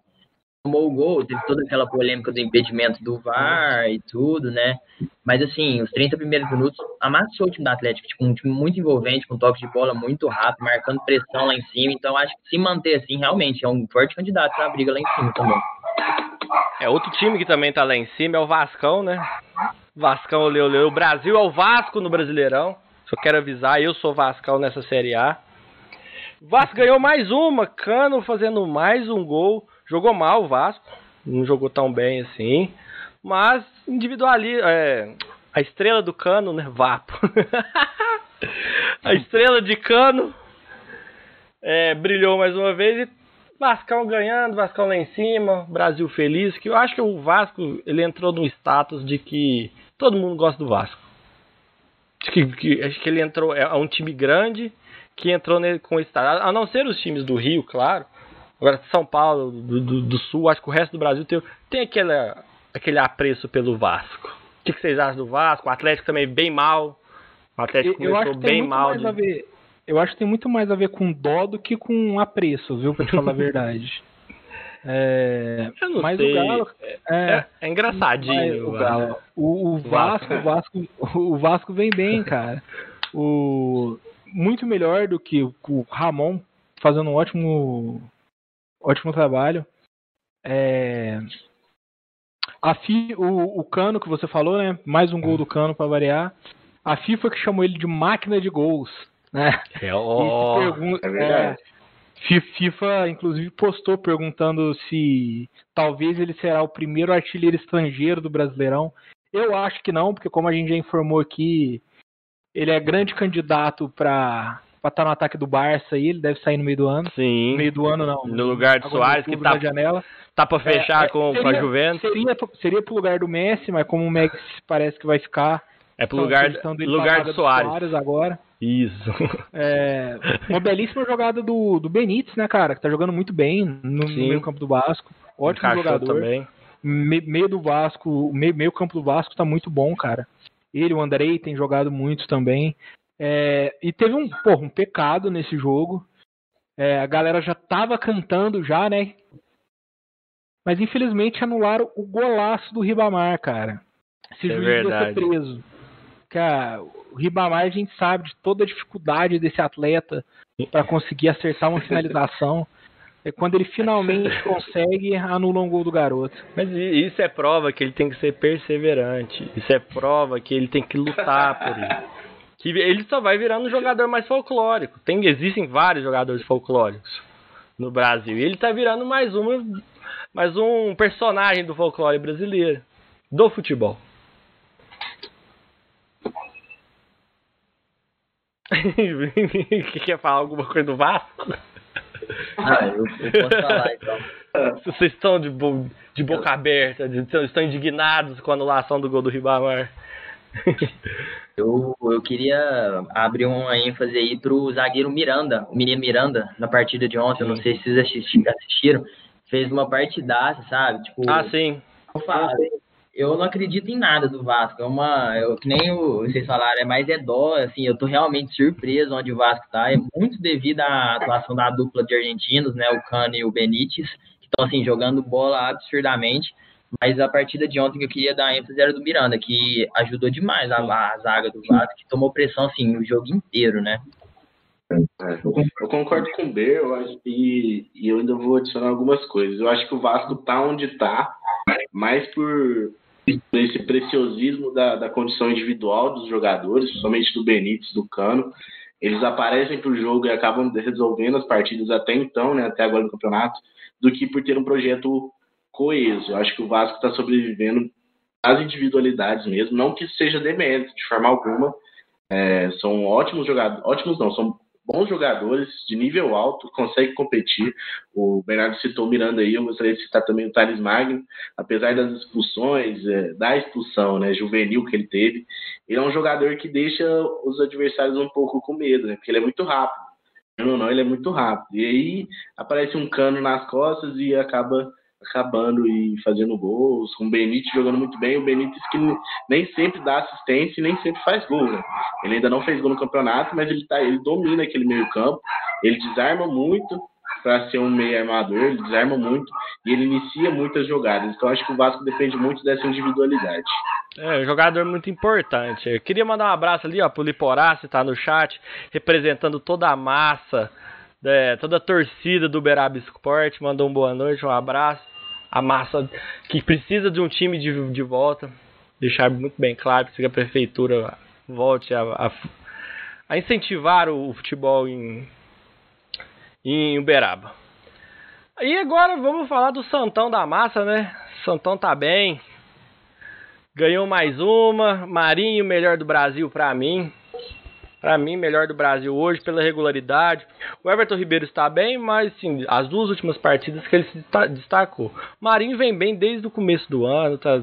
Tomou o gol, teve toda aquela polêmica do impedimento do VAR e tudo, né? Mas assim, os 30 primeiros minutos amassou o time do Atlético, tipo, um time muito envolvente, com toque de bola muito rápido, marcando pressão lá em cima. Então acho que se manter assim, realmente é um forte candidato pra briga lá em cima também. É outro time que também tá lá em cima, é o Vascão, né? Vascão, olê, olê. O Brasil é o Vasco no Brasileirão. Só quero avisar, eu sou Vascão nessa Série A. Vasco ganhou mais uma, Cano fazendo mais um gol. Jogou mal o Vasco, não jogou tão bem assim. Mas individuali é, a estrela do Cano, né? Vapo. a estrela de Cano é, brilhou mais uma vez e Vascão ganhando, Vascão lá em cima, Brasil feliz, que eu acho que o Vasco ele entrou no status de que todo mundo gosta do Vasco. Acho que, que- acho que ele entrou, é um time grande que entrou nele com status, a não ser os times do Rio, claro. Agora São Paulo, do, do, do Sul, acho que o resto do Brasil tem, tem aquele, aquele apreço pelo Vasco. O que, que vocês acham do Vasco? O Atlético também bem mal. O Atlético Eu, começou bem mal. de- ver. Eu acho que tem muito mais a ver com dó do que com apreço, viu? Pra te falar a verdade. É, Eu não mas sei. o Galo. É, É, é engraçadinho. o Galo. O, o Vasco, o Vasco, o Vasco vem bem, cara. O muito melhor do que o Ramon fazendo um ótimo, ótimo trabalho. É, a fi, o, o Cano que você falou, né? Mais um gol do Cano para variar. A FIFA que chamou ele de máquina de gols, né? É, E ó, se pergun- é verdade. é, Fi- FIFA, inclusive, postou perguntando se talvez ele será o primeiro artilheiro estrangeiro do Brasileirão. Eu acho que não, porque como a gente já informou aqui, ele é grande candidato para estar no ataque do Barça aí, ele deve sair no meio do ano. sim. No meio do ano não. No lugar agora em Soares, que tá, janela. tá pra fechar É, é, com, com a Juventus. Seria, seria pro lugar do Messi, mas como o Messi parece que vai ficar. É pro tão lugar, pra lugar do Soares. agora. Isso. É, uma belíssima jogada do, do Benítez, né, cara? Que tá jogando muito bem no, no meio campo do Vasco. Ótimo Encaixou jogador. também. Me- meio do Vasco, meio, meio campo do Vasco tá muito bom, cara. Ele, o Andrei, tem jogado muito também. É, e teve um, porra, um pecado nesse jogo, É, a galera já tava cantando já, né? Mas infelizmente anularam o golaço do Ribamar, cara. Esse É juiz verdade. ser preso. Cara, o Ribamar a gente sabe de toda a dificuldade desse atleta para conseguir acertar uma finalização. É quando ele finalmente consegue, anula um gol do garoto. Mas isso é prova que ele tem que ser perseverante. Isso é prova que ele tem que lutar por isso. Que ele só vai virando um jogador mais folclórico. Tem, existem vários jogadores folclóricos no Brasil. E ele tá virando mais uma, mais um personagem do folclore brasileiro, do futebol. que quer falar alguma coisa do Vasco? Ah, eu, eu posso falar então. Vocês estão de, bo- de boca aberta, de- estão indignados com a anulação do gol do Ribamar. Eu, eu queria abrir uma ênfase aí pro zagueiro Miranda, o menino Miranda, na partida de ontem. Eu não sei se vocês assisti- assistiram. Fez uma partidaça, sabe? Tipo, Ah, sim. eu falo, eu não acredito em nada do Vasco. É uma. Eu, que nem o, vocês falaram, é mais é dó, assim, eu tô realmente surpreso onde o Vasco tá. É muito devido à atuação da dupla de argentinos, né? O Cano e o Benítez, que estão assim, jogando bola absurdamente. Mas a partida de ontem que eu queria dar ênfase era do Miranda, que ajudou demais a, a zaga do Vasco, que tomou pressão assim o jogo inteiro, né? Eu concordo com o Ber, eu acho, e, e eu ainda vou adicionar algumas coisas. Eu acho que o Vasco tá onde tá, mais por esse preciosismo da, da condição individual dos jogadores, principalmente do Benítez, do Cano. Eles aparecem pro jogo e acabam resolvendo as partidas até então, né, até agora no campeonato, do que por ter um projeto coeso. Eu acho que o Vasco está sobrevivendo às individualidades mesmo, não que seja demérito de forma alguma. É, são ótimos jogadores, ótimos não, são bons jogadores de nível alto, conseguem competir. O Bernardo citou o Miranda aí, eu gostaria de citar também o Thales Magno, apesar das expulsões, é, da expulsão né, juvenil que ele teve, ele é um jogador que deixa os adversários um pouco com medo, né, porque ele é muito rápido. Não, não, ele é muito rápido. E aí aparece um cano nas costas e acaba acabando e fazendo gols, com o Benítez jogando muito bem, o Benítez que nem sempre dá assistência e nem sempre faz gol, né? Ele ainda não fez gol no campeonato, mas ele, tá, ele domina aquele meio campo, ele desarma muito para ser um meio armador, ele desarma muito e ele inicia muitas jogadas. Então acho que o Vasco depende muito dessa individualidade. É, um jogador muito importante. Eu queria mandar um abraço ali, ó, pro que tá no chat, representando toda a massa, é, toda a torcida do Beraba Sport. Mandou um boa noite, um abraço. A massa que precisa de um time de, de volta. Deixar muito bem claro que a prefeitura volte a, a, a incentivar o futebol em, em Uberaba. E agora vamos falar do Santão da Massa, né? Santão tá bem. Ganhou mais uma. Marinho, melhor do Brasil pra mim. Pra mim, melhor do Brasil hoje pela regularidade. O Everton Ribeiro está bem, mas sim, as duas últimas partidas que ele se destacou. Marinho vem bem desde o começo do ano, tá,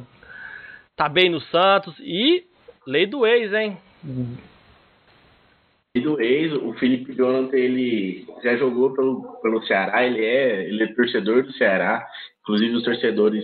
tá bem no Santos e lei do ex, hein? E do ex, o Felipe Jonathan, ele já jogou pelo, pelo Ceará, ele é, ele é torcedor do Ceará. Inclusive os torcedores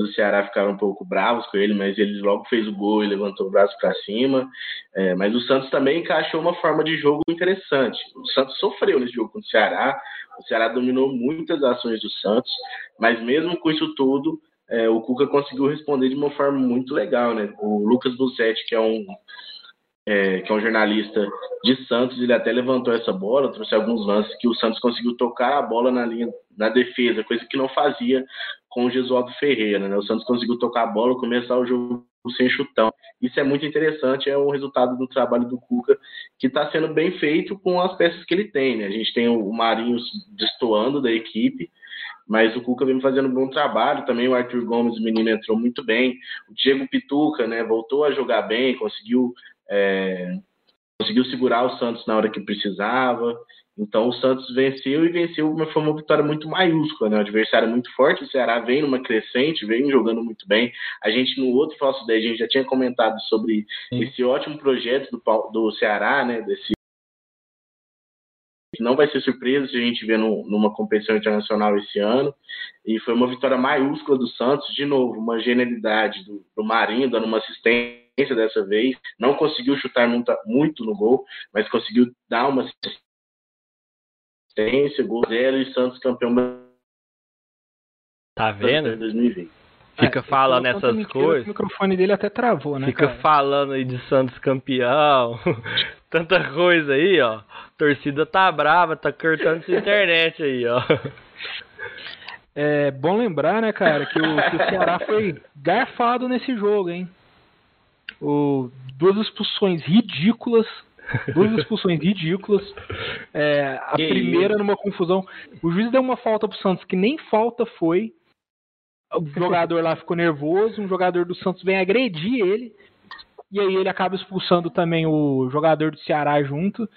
do Ceará ficaram um pouco bravos com ele, mas ele logo fez o gol e levantou o braço para cima. É, mas o Santos também encaixou uma forma de jogo interessante. O Santos sofreu nesse jogo com o Ceará, o Ceará dominou muitas ações do Santos, mas mesmo com isso tudo, é, o Cuca conseguiu responder de uma forma muito legal. Né? O Lucas Bussetti, que é um é, que é um jornalista de Santos, ele até levantou essa bola, trouxe alguns lances que o Santos conseguiu tocar a bola na linha na defesa, coisa que não fazia com o Gesualdo Ferreira. Né? O Santos conseguiu tocar a bola, começar o jogo sem chutão. Isso é muito interessante, é um resultado do trabalho do Cuca, que está sendo bem feito com as peças que ele tem. Né? A gente tem o Marinho destoando da equipe, mas o Cuca vem fazendo um bom trabalho. Também o Arthur Gomes, o menino, entrou muito bem. O Diego Pituca né, voltou a jogar bem, conseguiu é, conseguiu segurar o Santos na hora que precisava. Então o Santos venceu e venceu, mas foi uma vitória muito maiúscula, né? O adversário é muito forte, o Ceará vem numa crescente, vem jogando muito bem. A gente no outro falso 10 a gente já tinha comentado sobre Sim. esse ótimo projeto do, do Ceará, né? Desse não vai ser surpresa se a gente ver no, numa competição internacional esse ano. E foi uma vitória maiúscula do Santos, de novo, uma genialidade do, do Marinho, dando uma assistência dessa vez. Não conseguiu chutar muito, muito no gol, mas conseguiu dar uma assistência assistência, gol zero e Santos campeão Tá vendo? 2020. Fica É, falando essas mentira coisas. O microfone dele até travou, né? Fica cara? falando aí de Santos campeão. Tanta coisa aí, ó. A torcida tá brava, tá cortando sua internet aí, ó. É bom lembrar, né, cara, que o, que o Ceará foi garfado nesse jogo, hein? O, duas expulsões ridículas. Duas expulsões ridículas. É, a Que primeira numa confusão. O juiz deu uma falta pro Santos que nem falta foi. O jogador lá ficou nervoso. Um jogador do Santos vem agredir ele. E aí ele acaba expulsando também o jogador do Ceará junto.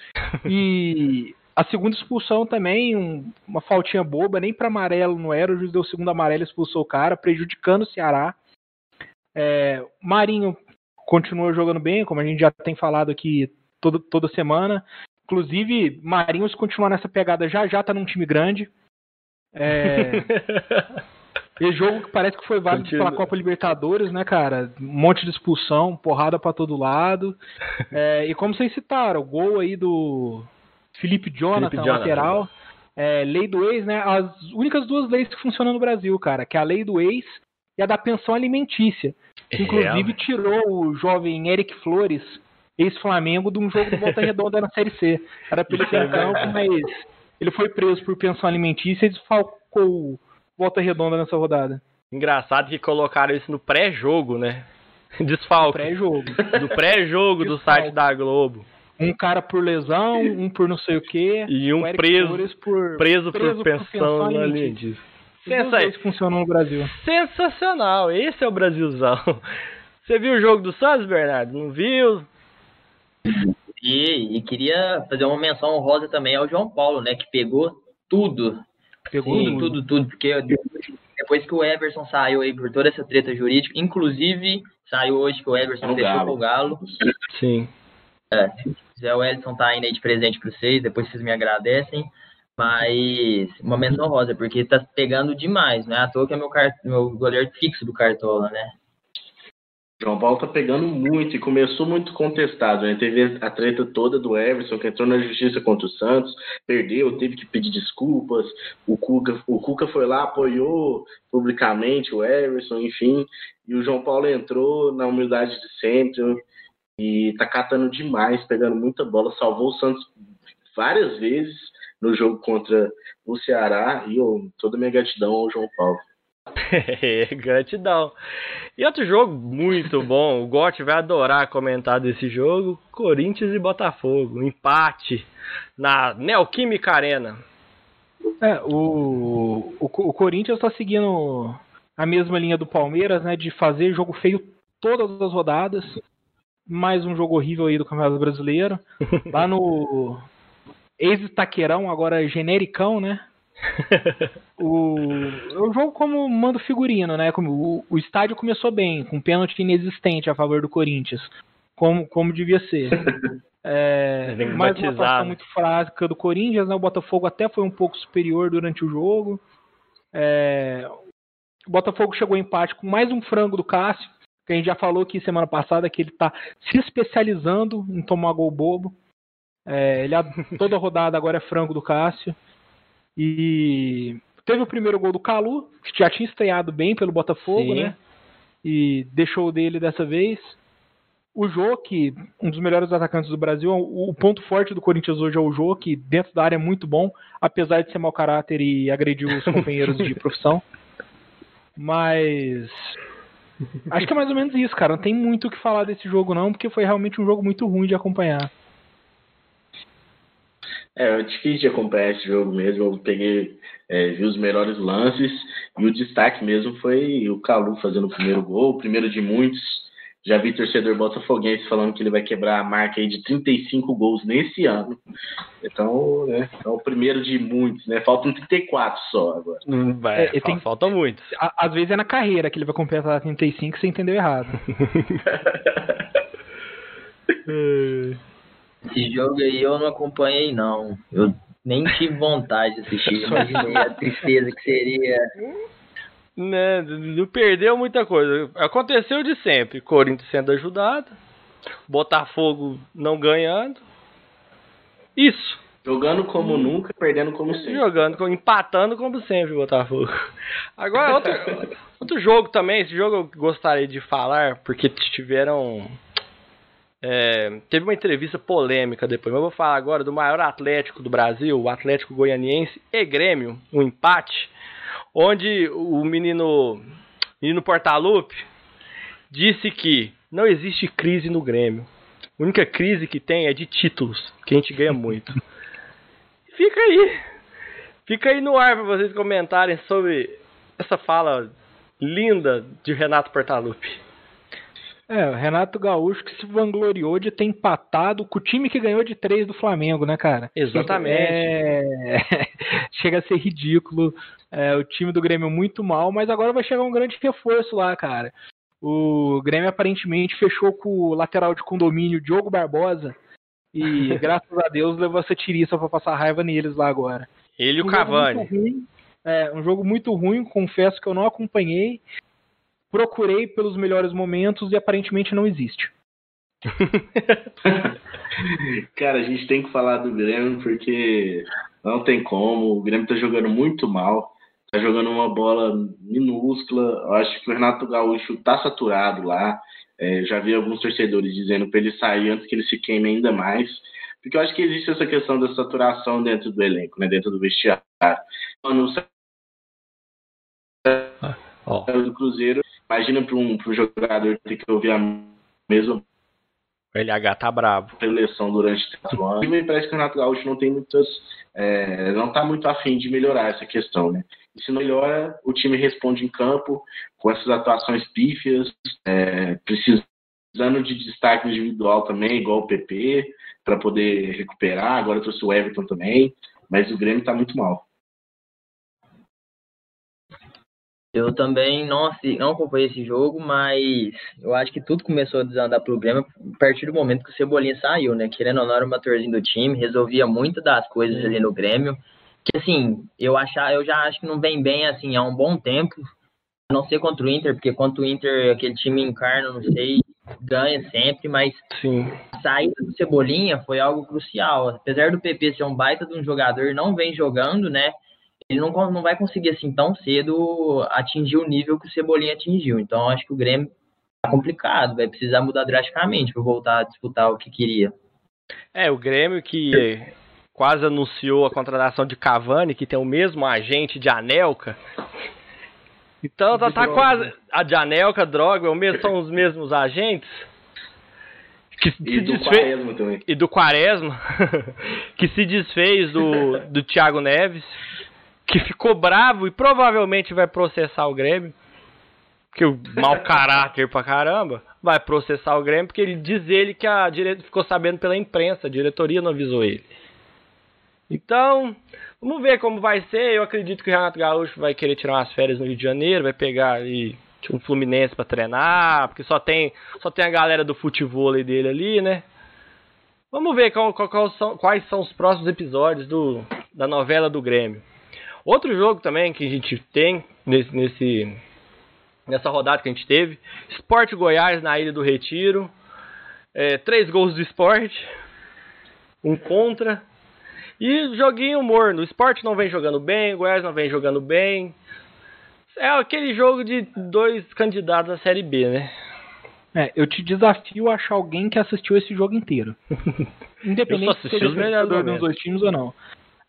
E a segunda expulsão também, um- uma faltinha boba, nem para amarelo não era. O juiz deu o segundo amarelo e expulsou o cara, prejudicando o Ceará. É, Marinho continua jogando bem, como a gente já tem falado aqui todo, toda semana. Inclusive, Marinho, se continuar nessa pegada, já já tá num time grande. É, esse jogo que parece que foi válido Continua. pela Copa Libertadores, né, cara? Um monte de expulsão, porrada pra todo lado. É, e como vocês citaram, o gol aí do Felipe Jonathan, Felipe Jonathan. lateral. É, lei do ex, né? As únicas duas leis que funcionam no Brasil, cara, que é a lei do ex e a da pensão alimentícia. É, inclusive tirou o jovem Eric Flores, ex-Flamengo, de um jogo de volta redonda na Série C. Era em campo, mas ele foi preso por pensão alimentícia e desfalcou o volta redonda nessa rodada. Engraçado que colocaram isso no pré-jogo, né? Desfalque. Pré-jogo. Do pré-jogo do site da Globo. Um cara por lesão, um por não sei o quê. E um preso- por Preso, preso por pensão alimentícia. alimentícia. Os dois Sensa- leis funcionam no Brasil. Sensacional, esse é o Brasilzão. Você viu o jogo do Santos, Bernardo? Não viu? E, e queria fazer uma menção honrosa também ao João Paulo, né? Que pegou tudo. Pegou Sim, tudo. tudo, tudo. Porque depois que o Everson saiu aí por toda essa treta jurídica, inclusive saiu hoje que o Everson No fechou Galo. com o Galo. Sim. É, Zé Wellington tá indo aí de presente pra vocês, depois vocês me agradecem. Mas uma menção rosa, porque tá pegando demais, né? À toa que é meu, meu goleiro fixo do Cartola, né? João Paulo tá pegando muito e começou muito contestado. Né? Teve a treta toda do Everson, que entrou na justiça contra o Santos, perdeu, teve que pedir desculpas. O Cuca, o Cuca foi lá, apoiou publicamente o Everson, enfim. E o João Paulo entrou na humildade de sempre e tá catando demais, pegando muita bola, salvou o Santos várias vezes no jogo contra o Ceará. E eu, toda a minha gratidão ao João Paulo. Gratidão. E outro jogo muito bom, o Gotti vai adorar comentar desse jogo, Corinthians e Botafogo, um empate na Neoquímica Arena. É, o, o, o Corinthians tá seguindo a mesma linha do Palmeiras, né? De fazer jogo feio todas as rodadas. Mais um jogo horrível aí do Campeonato Brasileiro. Lá no ex-Taqueirão, agora genericão, né? O, o jogo como manda o figurino, né? Como, o, o estádio começou bem, com pênalti inexistente a favor do Corinthians. Como, como devia ser. É, mais uma atuação muito fraca do Corinthians, né? O Botafogo até foi um pouco superior durante o jogo. É, o Botafogo chegou empate com mais um frango do Cássio, que a gente já falou aqui semana passada que ele está se especializando em tomar gol bobo. É, ele, toda rodada agora é frango do Cássio. E teve o primeiro gol do Calu, que já tinha estreado bem pelo Botafogo, Sim. né? E deixou o dele dessa vez. O Jô, que um dos melhores atacantes do Brasil, o, o ponto forte do Corinthians hoje é o Jô, que dentro da área é muito bom, apesar de ser mau caráter e agredir os companheiros de profissão. Mas acho que é mais ou menos isso, cara. Não tem muito o que falar desse jogo não, porque foi realmente um jogo muito ruim de acompanhar. É, é difícil de acompanhar esse jogo mesmo. Eu peguei, é, vi os melhores lances e o destaque mesmo foi o Calu fazendo o primeiro gol, o primeiro de muitos. Já vi torcedor botafoguense falando que ele vai quebrar a marca aí de 35 gols nesse ano. Então, né, é o primeiro de muitos, né? Faltam 34 só agora. Não vai, É, tem- falta muito. À- Às vezes é na carreira que ele vai completar 35 você entendeu errado. Esse jogo aí eu não acompanhei, não. Eu nem tive vontade de assistir. Imaginei a tristeza que seria. né, não perdeu muita coisa. Aconteceu de sempre. Corinthians sendo ajudado, Botafogo não ganhando. Isso. Jogando como nunca, perdendo como sempre. Jogando, empatando como sempre, Botafogo. Agora, outro, outro jogo também, esse jogo eu gostaria de falar, porque tiveram. É, teve uma entrevista polêmica depois, mas eu vou falar agora do maior Atlético do Brasil, o Atlético Goianiense e Grêmio, um empate, onde o menino, menino Portalupe disse que não existe crise no Grêmio. A única crise que tem é de títulos, que a gente ganha muito. Fica aí. Fica aí no ar para vocês comentarem sobre essa fala linda de Renato Portaluppi. É, o Renato Gaúcho que se vangloriou de ter empatado com o time que ganhou de três do Flamengo, né, cara? Exatamente. É... Chega a ser ridículo. É, o time do Grêmio muito mal, mas agora vai chegar um grande reforço lá, cara. O Grêmio aparentemente fechou com o lateral de condomínio Diogo Barbosa, e graças a Deus levou essa tiriça pra passar raiva neles lá agora. Ele e o Cavani. Ruim, é, um jogo muito ruim, confesso que eu não acompanhei. Procurei pelos melhores momentos e aparentemente não existe. Cara, a gente tem que falar do Grêmio porque não tem como. O Grêmio tá jogando muito mal. Tá jogando uma bola minúscula. Eu acho que o Renato Gaúcho tá saturado lá. É, já vi alguns torcedores dizendo para ele sair antes que ele se queime ainda mais, porque eu acho que existe essa questão da saturação dentro do elenco, né, dentro do vestiário. Quando oh. do Cruzeiro, imagina para um, um jogador ter que ouvir a mesma o LH tá bravo. Eleição durante quatro anos. E me parece que o Renato Gaúcho não tem muitas. É, não tá muito afim de melhorar essa questão, né? E se não melhora, o time responde em campo com essas atuações pífias, é, precisando de destaque individual também, igual o PP, para poder recuperar. Agora trouxe o Everton também, mas o Grêmio está muito mal. Eu também não, não acompanhei esse jogo, mas eu acho que tudo começou a desandar pro Grêmio a partir do momento que o Cebolinha saiu, né? Querendo ou não, era o motorzinho do time, resolvia muito das coisas ali no Grêmio que assim, eu achar, eu já acho que não vem bem assim há um bom tempo. Não sei contra o Inter, porque contra o Inter aquele time encarna, não sei, ganha sempre, mas Sim. a saída do Cebolinha foi algo crucial. Apesar do PP ser um baita de um jogador, não vem jogando, né? Ele não, não vai conseguir assim tão cedo atingir o nível que o Cebolinha atingiu. Então acho que o Grêmio tá complicado, vai precisar mudar drasticamente para voltar a disputar o que queria. É, o Grêmio que quase anunciou a contratação de Cavani, que tem o mesmo agente de Anelka. Então tá, tá quase. A de Anelka, Droga, mesmo, são os mesmos agentes. Que e do desfez, Quaresma também. E do Quaresma, que se desfez do, do Thiago Neves, que ficou bravo e provavelmente vai processar o Grêmio. Que o mau caráter pra caramba vai processar o Grêmio, porque ele diz ele que a dire... ficou sabendo pela imprensa, a diretoria não avisou ele. Então, vamos ver como vai ser. Eu acredito que o Renato Gaúcho vai querer tirar umas férias no Rio de Janeiro, vai pegar aí um Fluminense para treinar, porque só tem, só tem a galera do futebol dele ali, né? Vamos ver qual, qual, qual são, quais são os próximos episódios do, da novela do Grêmio. Outro jogo também que a gente tem nesse, nesse nessa rodada que a gente teve, Esporte Goiás na Ilha do Retiro, é, três gols do Esporte, um contra, e joguinho morno. O esporte não vem jogando bem, o Goiás não vem jogando bem. É aquele jogo de dois candidatos à Série B, né? É, eu te desafio a achar alguém que assistiu esse jogo inteiro. Independente se seja torcedor dos dois times ou não.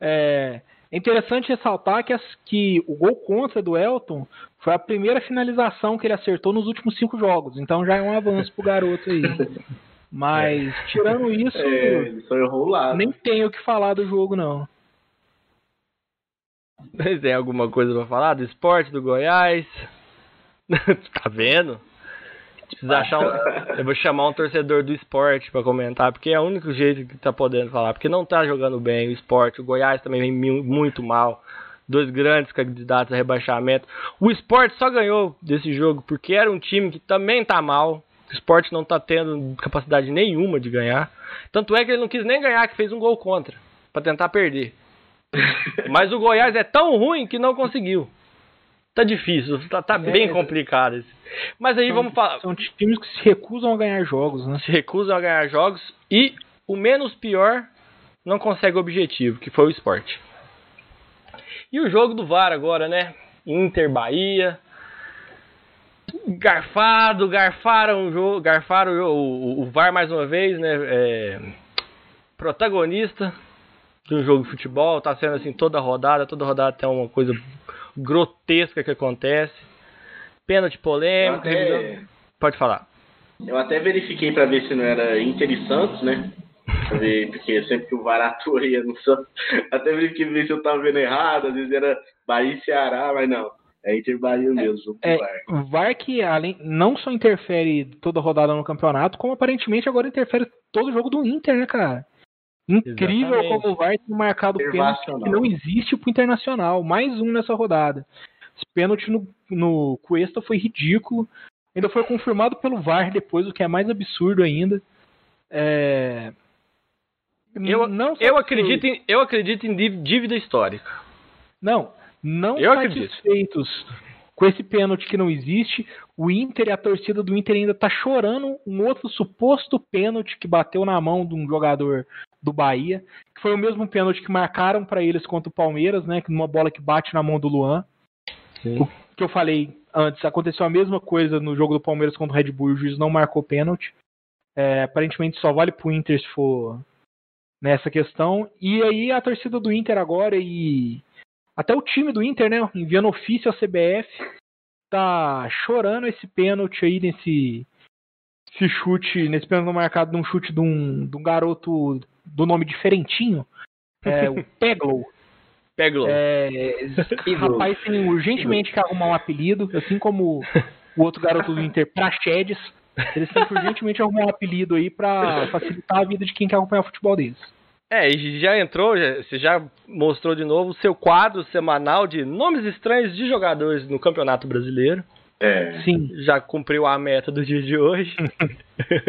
É, é interessante ressaltar que, as, que o gol contra do Elton foi a primeira finalização que ele acertou nos últimos cinco jogos. Então já é um avanço pro garoto aí. Mas, é. tirando isso, é, nem tenho o que falar do jogo, não. Mas tem alguma coisa pra falar do esporte do Goiás? tá vendo? Precisa achar um... Eu vou chamar um torcedor do esporte para comentar, porque é o único jeito que tá podendo falar. Porque não tá jogando bem o esporte. O Goiás também vem muito mal. Dois grandes candidatos a rebaixamento. O esporte só ganhou desse jogo porque era um time que também tá mal. O esporte não está tendo capacidade nenhuma de ganhar. Tanto é que ele não quis nem ganhar, que fez um gol contra, para tentar perder. Mas o Goiás é tão ruim que não conseguiu. Tá difícil, tá, tá é, bem complicado. Esse. Mas aí são, vamos falar. São times que se recusam a ganhar jogos, né? Se recusam a ganhar jogos. E o menos pior não consegue o objetivo, que foi o esporte. E o jogo do VAR agora, né? Inter Bahia. Garfado, garfaram o jogo, garfaram o, o, VAR mais uma vez, né? É, protagonista de um jogo de futebol, tá sendo assim toda rodada, toda rodada tem uma coisa grotesca que acontece. Pênalti polêmico, até... pode falar. Eu até verifiquei para ver se não era Inter e Santos, né? Ver, porque sempre que o VAR atua ia no Santos, até verifiquei ver se eu tava vendo errado, às vezes era Bahia e Ceará, mas não. É Inter Bahia mesmo. É, o VAR que além, não só interfere toda rodada no campeonato, como aparentemente agora interfere todo jogo do Inter, né, cara? Incrível Exatamente. como o VAR tem marcado pênalti que não existe pro Internacional. Mais um nessa rodada. Esse pênalti no, no Cuesta foi ridículo. Ainda foi confirmado pelo VAR depois, o que é mais absurdo ainda. É... Eu, não eu, acredito em, eu acredito em dívida histórica. Não, não eu satisfeitos acredito. com esse pênalti que não existe, o Inter e a torcida do Inter ainda tá chorando um outro suposto pênalti que bateu na mão de um jogador do Bahia, que foi o mesmo pênalti que marcaram para eles contra o Palmeiras, né, numa bola que bate na mão do Luan. Sim. O que eu falei antes, aconteceu a mesma coisa no jogo do Palmeiras contra o Red Bull, o juiz não marcou pênalti. É, aparentemente só vale pro Inter se for nessa questão. E aí a torcida do Inter agora e até o time do Inter, né, enviando ofício à CBF, tá chorando esse pênalti aí nesse esse chute, nesse pênalti marcado num chute de um, de um garoto do nome diferentinho, é, o Peglow. Peglow. É, rapaz tem urgentemente que arrumar um apelido, assim como o outro garoto do Inter, Praxedes. Eles têm que urgentemente arrumar um apelido aí para facilitar a vida de quem quer acompanhar o futebol deles. É, e já entrou, já, você já mostrou de novo o seu quadro semanal de nomes estranhos de jogadores no Campeonato Brasileiro. É. Sim. Já cumpriu a meta do dia de hoje.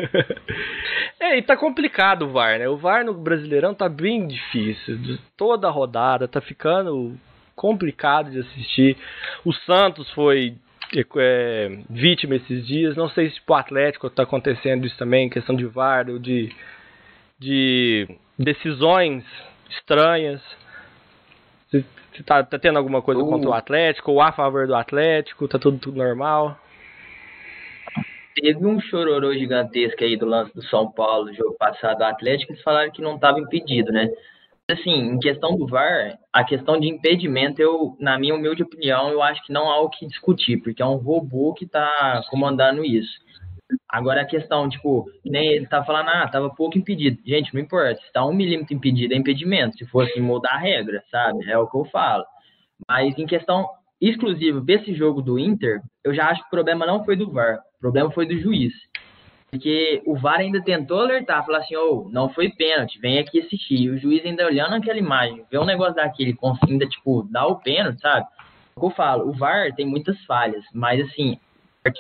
é, e tá complicado o VAR, né? O VAR no Brasileirão tá bem difícil. Toda a rodada tá ficando complicado de assistir. O Santos foi é, vítima esses dias. Não sei se pro Atlético tá acontecendo isso também, questão de VAR, de, de decisões estranhas. Você tá, tá tendo alguma coisa uh. contra o Atlético ou a favor do Atlético? Tá tudo, tudo normal? Teve um chororô gigantesco aí do lance do São Paulo, jogo passado do Atlético, eles falaram que não estava impedido, né? Assim, em questão do VAR, a questão de impedimento, eu, na minha humilde opinião, eu acho que não há o que discutir, porque é um robô que está comandando isso. Agora a questão, tipo, nem ele tá falando, ah, tava pouco impedido. Gente, não importa, se tá um milímetro impedido é impedimento. Se fosse mudar a regra, sabe? É o que eu falo. Mas em questão exclusiva desse jogo do Inter, eu já acho que o problema não foi do VAR, o problema foi do juiz. Porque o VAR ainda tentou alertar, falar assim, ô, oh, não foi pênalti, vem aqui assistir. E o juiz ainda olhando aquela imagem, vê um negócio daquele, ainda, tipo, dá o pênalti, sabe? O que eu falo, o VAR tem muitas falhas, mas assim,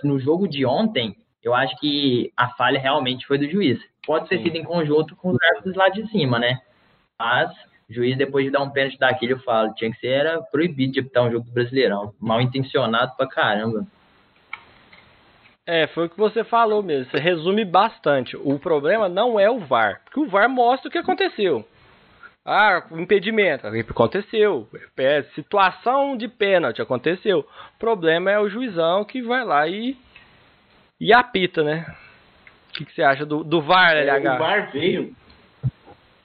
no jogo de ontem, eu acho que a falha realmente foi do juiz. Pode ter Sim. sido em conjunto com os árbitros lá de cima, né? Mas o juiz, depois de dar um pênalti daquele, eu falo, tinha que ser era proibido de apitar um jogo do Brasileirão. Mal intencionado pra caramba. É, foi o que você falou mesmo. Você resume bastante. O problema não é o VAR, porque o VAR mostra o que aconteceu. Ah, impedimento, aconteceu. É, situação de pênalti, aconteceu. O problema é o juizão que vai lá e e apita, né? O que, que você acha do, do VAR, LH? É, o VAR veio.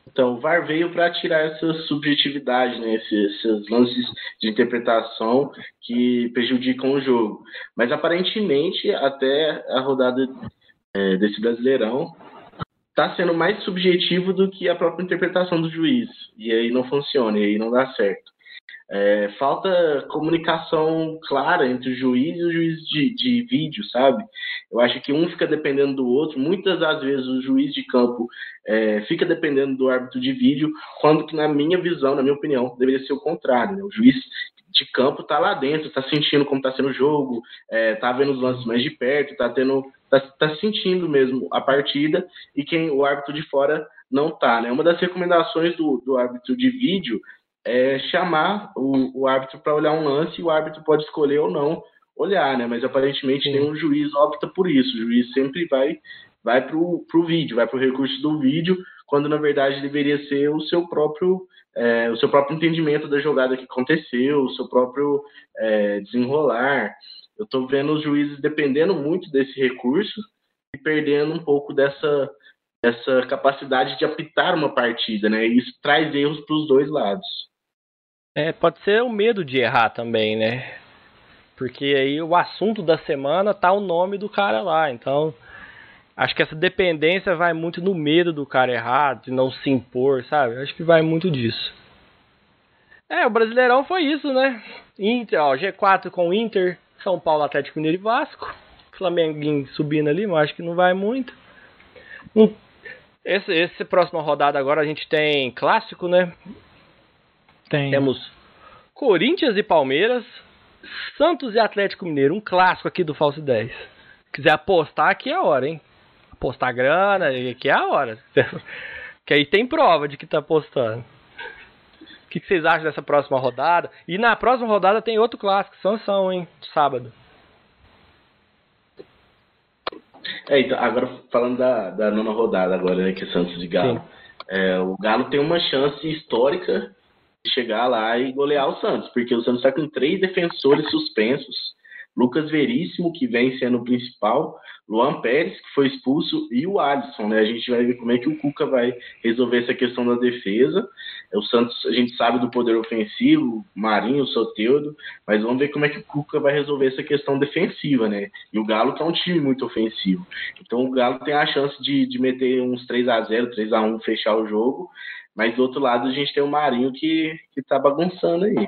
Então, o VAR veio para tirar essa subjetividade, né? Esses, esses lances de interpretação que prejudicam o jogo. Mas aparentemente, até a rodada é, desse Brasileirão, está sendo mais subjetivo do que a própria interpretação do juiz. E aí não funciona, e aí não dá certo. É, falta comunicação clara entre o juiz e o juiz de, de vídeo, sabe? Eu acho que um fica dependendo do outro. Muitas das vezes o juiz de campo é, fica dependendo do árbitro de vídeo, quando que na minha visão, na minha opinião, deveria ser o contrário. Né? O juiz de campo está lá dentro, está sentindo como está sendo o jogo, é, vendo os lances mais de perto, está tendo, tá, tá sentindo mesmo a partida e quem o árbitro de fora não está. Né? Uma das recomendações do, do árbitro de vídeo é, chamar o, o árbitro para olhar um lance e o árbitro pode escolher ou não olhar, né? Mas aparentemente Sim. nenhum juiz opta por isso. O juiz sempre vai vai pro, pro vídeo, vai pro recurso do vídeo quando na verdade deveria ser o seu próprio é, o seu próprio entendimento da jogada que aconteceu, o seu próprio é, desenrolar. Eu estou vendo os juízes dependendo muito desse recurso e perdendo um pouco dessa, dessa capacidade de apitar uma partida, né? E isso traz erros para os dois lados. É, pode ser o medo de errar também, né? Porque aí o assunto da semana tá o nome do cara lá, então acho que essa dependência vai muito no medo do cara errar, de não se impor, sabe? Acho que vai muito disso. É, o Brasileirão foi isso, né? Inter, ó, G4 com Inter, São Paulo, Atlético Mineiro e Vasco. Flamenguinho subindo ali, mas acho que não vai muito. Esse, esse próxima rodada agora a gente tem clássico, né? Tem. Temos Corinthians e Palmeiras, Santos e Atlético Mineiro, um clássico aqui do Falso 10. Quiser apostar, aqui é a hora, hein? Apostar grana, aqui é a hora. que aí tem prova de que tá apostando. O que, que vocês acham dessa próxima rodada? E na próxima rodada tem outro clássico, Sansão, hein? Sábado. É, então, agora falando da, da nona rodada agora, né, que é Santos de Galo. É, o Galo tem uma chance histórica chegar lá e golear o Santos, porque o Santos está com três defensores suspensos Lucas Veríssimo, que vem sendo o principal, Luan Pérez, que foi expulso, e o Alisson, né? A gente vai ver como é que o Cuca vai resolver essa questão da defesa. O Santos, a gente sabe do poder ofensivo, Marinho, Soteudo, mas vamos ver como é que o Cuca vai resolver essa questão defensiva, né? E o Galo tá um time muito ofensivo. Então o Galo tem a chance de, de meter uns 3 a 0 3 a 1 fechar o jogo, mas do outro lado a gente tem o Marinho que, que tá bagunçando aí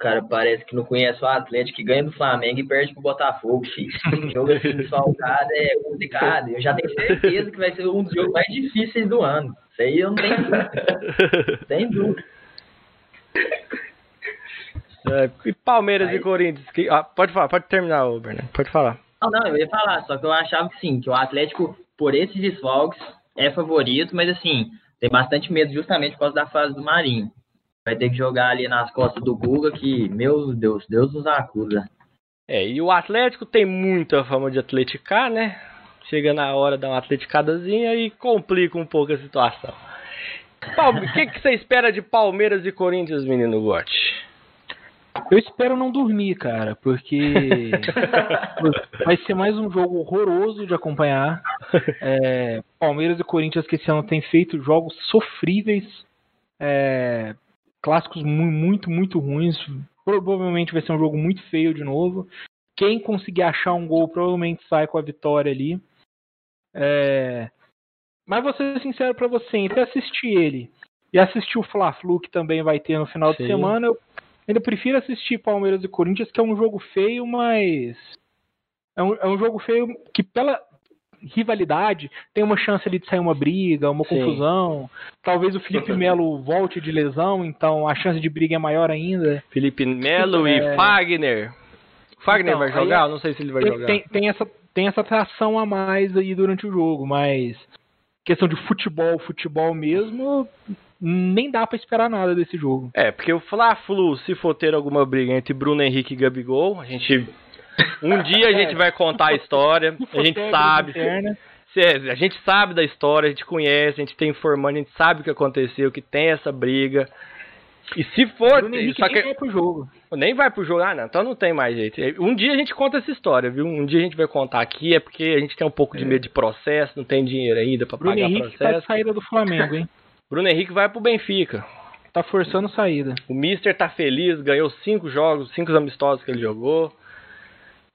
cara parece que não conhece o Atlético que ganha do Flamengo e perde pro Botafogo, filho. jogo assim desfalcado é complicado. Eu já tenho certeza que vai ser um dos jogos mais difíceis do ano. Isso aí eu não tenho dúvida. Sem dúvida. É, e Palmeiras aí... e Corinthians? Que, ah, pode falar, pode terminar, Bernardo. Pode falar. Não, não, eu ia falar, só que eu achava que sim, que o Atlético, por esses desfalques, é favorito, mas assim, tem bastante medo justamente por causa da fase do Marinho vai ter que jogar ali nas costas do Guga, que, meu Deus, Deus nos acusa. É, e o Atlético tem muita fama de atleticar, né? Chega na hora de dar uma atleticadazinha e complica um pouco a situação. O que, que você espera de Palmeiras e Corinthians, menino Gotti? Eu espero não dormir, cara, porque vai ser mais um jogo horroroso de acompanhar. É, Palmeiras e Corinthians que esse ano têm feito jogos sofríveis. É, clássicos muito, muito ruins. Provavelmente vai ser um jogo muito feio de novo. Quem conseguir achar um gol provavelmente sai com a vitória ali. É... Mas vou ser sincero para você, entre assistir ele e assistir o Fla-Flu que também vai ter no final Sim. de semana, eu ainda prefiro assistir Palmeiras e Corinthians, que é um jogo feio, mas é um, é um jogo feio que pela rivalidade, tem uma chance ali de sair uma briga, uma Sim. confusão. Talvez o Felipe Melo volte de lesão, então a chance de briga é maior ainda. Felipe Melo é... e Fagner. Fagner então, vai jogar? É... Eu não sei se ele vai tem, jogar. Tem, tem, essa, tem essa atração a mais aí durante o jogo, mas questão de futebol, futebol mesmo, nem dá para esperar nada desse jogo. É, porque o Fla-Flu, se for ter alguma briga entre Bruno Henrique e Gabigol, a gente um dia a gente vai contar a história, a gente sabe. A gente sabe da história, a gente conhece, a gente tem informando, a gente sabe o que aconteceu, que tem essa briga. E se for. Bruno só que, nem vai pro jogo. Nem vai pro jogo, ah, não, então não tem mais jeito. Um dia a gente conta essa história, viu? Um dia a gente vai contar aqui, é porque a gente tem um pouco de é. medo de processo, não tem dinheiro ainda pra Bruno pagar Henrique processo. Tá saída do Flamengo, hein? Bruno Henrique vai pro Benfica. Tá forçando saída. O Mister tá feliz, ganhou cinco jogos, cinco amistosos que ele jogou.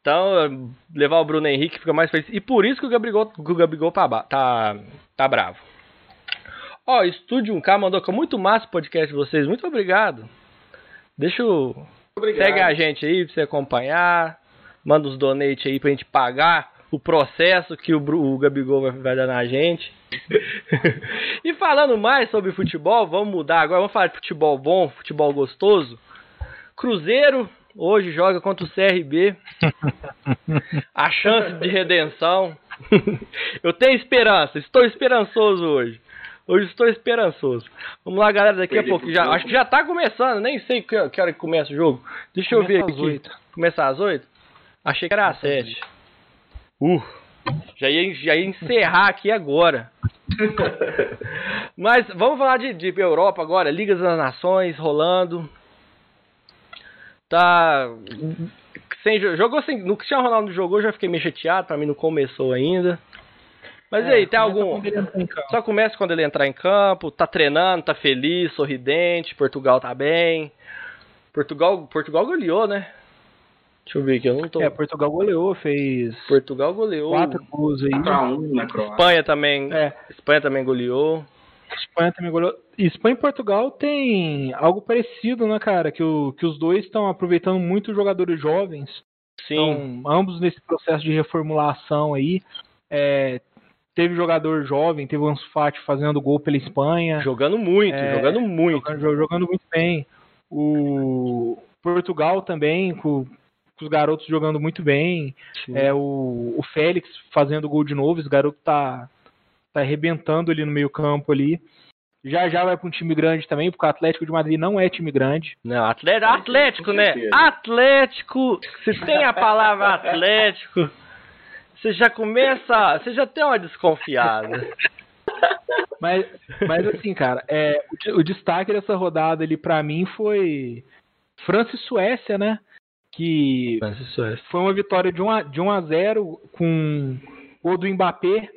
Então, levar o Bruno Henrique fica mais feliz. E por isso que o Gabigol, o Gabigol tá, tá, tá bravo. Ó, Estúdio 1K mandou com muito massa o podcast de vocês. Muito obrigado. Deixa o. Obrigado. Segue a gente aí pra você acompanhar. Manda os donates aí pra gente pagar o processo que o, o Gabigol vai, vai dar na gente. e falando mais sobre futebol, vamos mudar agora. Vamos falar de futebol bom, futebol gostoso. Cruzeiro Hoje joga contra o CRB. A chance de redenção. Eu tenho esperança, estou esperançoso hoje. Hoje estou esperançoso. Vamos lá, galera, daqui a pouco. Já, acho que já está começando, nem sei que, que hora que começa o jogo. Deixa começa eu ver aqui. Às 8. Começar às 8? Achei que era às 7. Uh, já ia, já ia encerrar aqui agora. Mas vamos falar de, de Europa agora, Ligas das Nações rolando. Tá. Sem, jogou sem. No Cristiano Ronaldo jogou, já fiquei meio chateado, pra mim não começou ainda. Mas É, aí, tem algum. Só começa quando ele entrar em campo, tá treinando, tá feliz, sorridente, Portugal tá bem. Portugal, Portugal goleou, né? Deixa eu ver aqui, eu não tô. É, Portugal goleou, fez Portugal goleou. quatro gols aí. 4x1 na Croácia. Espanha também. É, Espanha também goleou. Espanha também goleou. Espanha e Portugal tem algo parecido, né, cara? Que, o, que os dois estão aproveitando muito os jogadores jovens. Sim. Então, ambos nesse processo de reformulação aí. É, teve jogador jovem, teve o Ansu Fati fazendo gol pela Espanha. Jogando muito, É, jogando muito. jogando, jogando muito bem. O Portugal também, com, com os garotos jogando muito bem. Sim. É, o, o Félix fazendo gol de novo, esse garoto tá, tá arrebentando ali no meio campo ali. Já já vai para um time grande também, porque o Atlético de Madrid não é time grande. Não, Atlético, Atlético, né? Atlético, se tem a palavra Atlético, você já começa, você já tem uma desconfiada. Mas, mas assim, cara, é, o, o destaque dessa rodada ali pra mim foi França e Suécia, né? Que Mas isso é. foi uma vitória de 1 a, de 1 a 0 com o do Mbappé,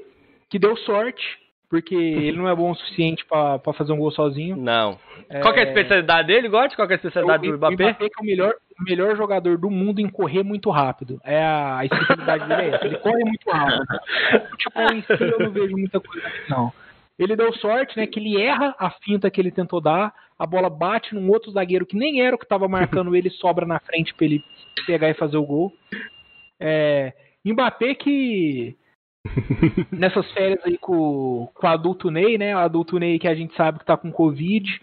que deu sorte, porque ele não é bom o suficiente pra pra fazer um gol sozinho. Não. Qual que é a especialidade dele, Gotti? Qual que é a especialidade do Mbappé? O Mbappé que é o melhor, o melhor jogador do mundo em correr muito rápido. É a, a especialidade dele é essa. Ele corre muito rápido. O futebol em si eu não vejo muita coisa assim, não. Ele deu sorte, né? Que ele erra a finta que ele tentou dar, a bola bate num outro zagueiro que nem era o que estava marcando ele, sobra na frente pra ele pegar e fazer o gol. É, Mbappé que nessas férias aí com, com o adulto Ney, né? O adulto Ney que a gente sabe que tá com Covid.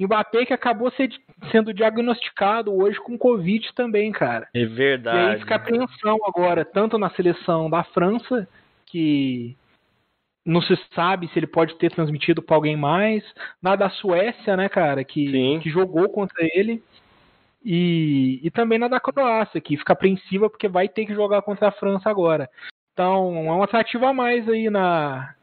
Mbappé que acabou ser- sendo diagnosticado hoje com Covid também, cara. É E aí verdade. fica a apreensão agora, tanto na seleção da França, que não se sabe se ele pode ter transmitido para alguém mais, na da Suécia, né, cara, que, Sim. que jogou contra ele, e, e também na da Croácia, que fica apreensiva porque vai ter que jogar contra a França agora. Então, é um atrativo a mais aí na,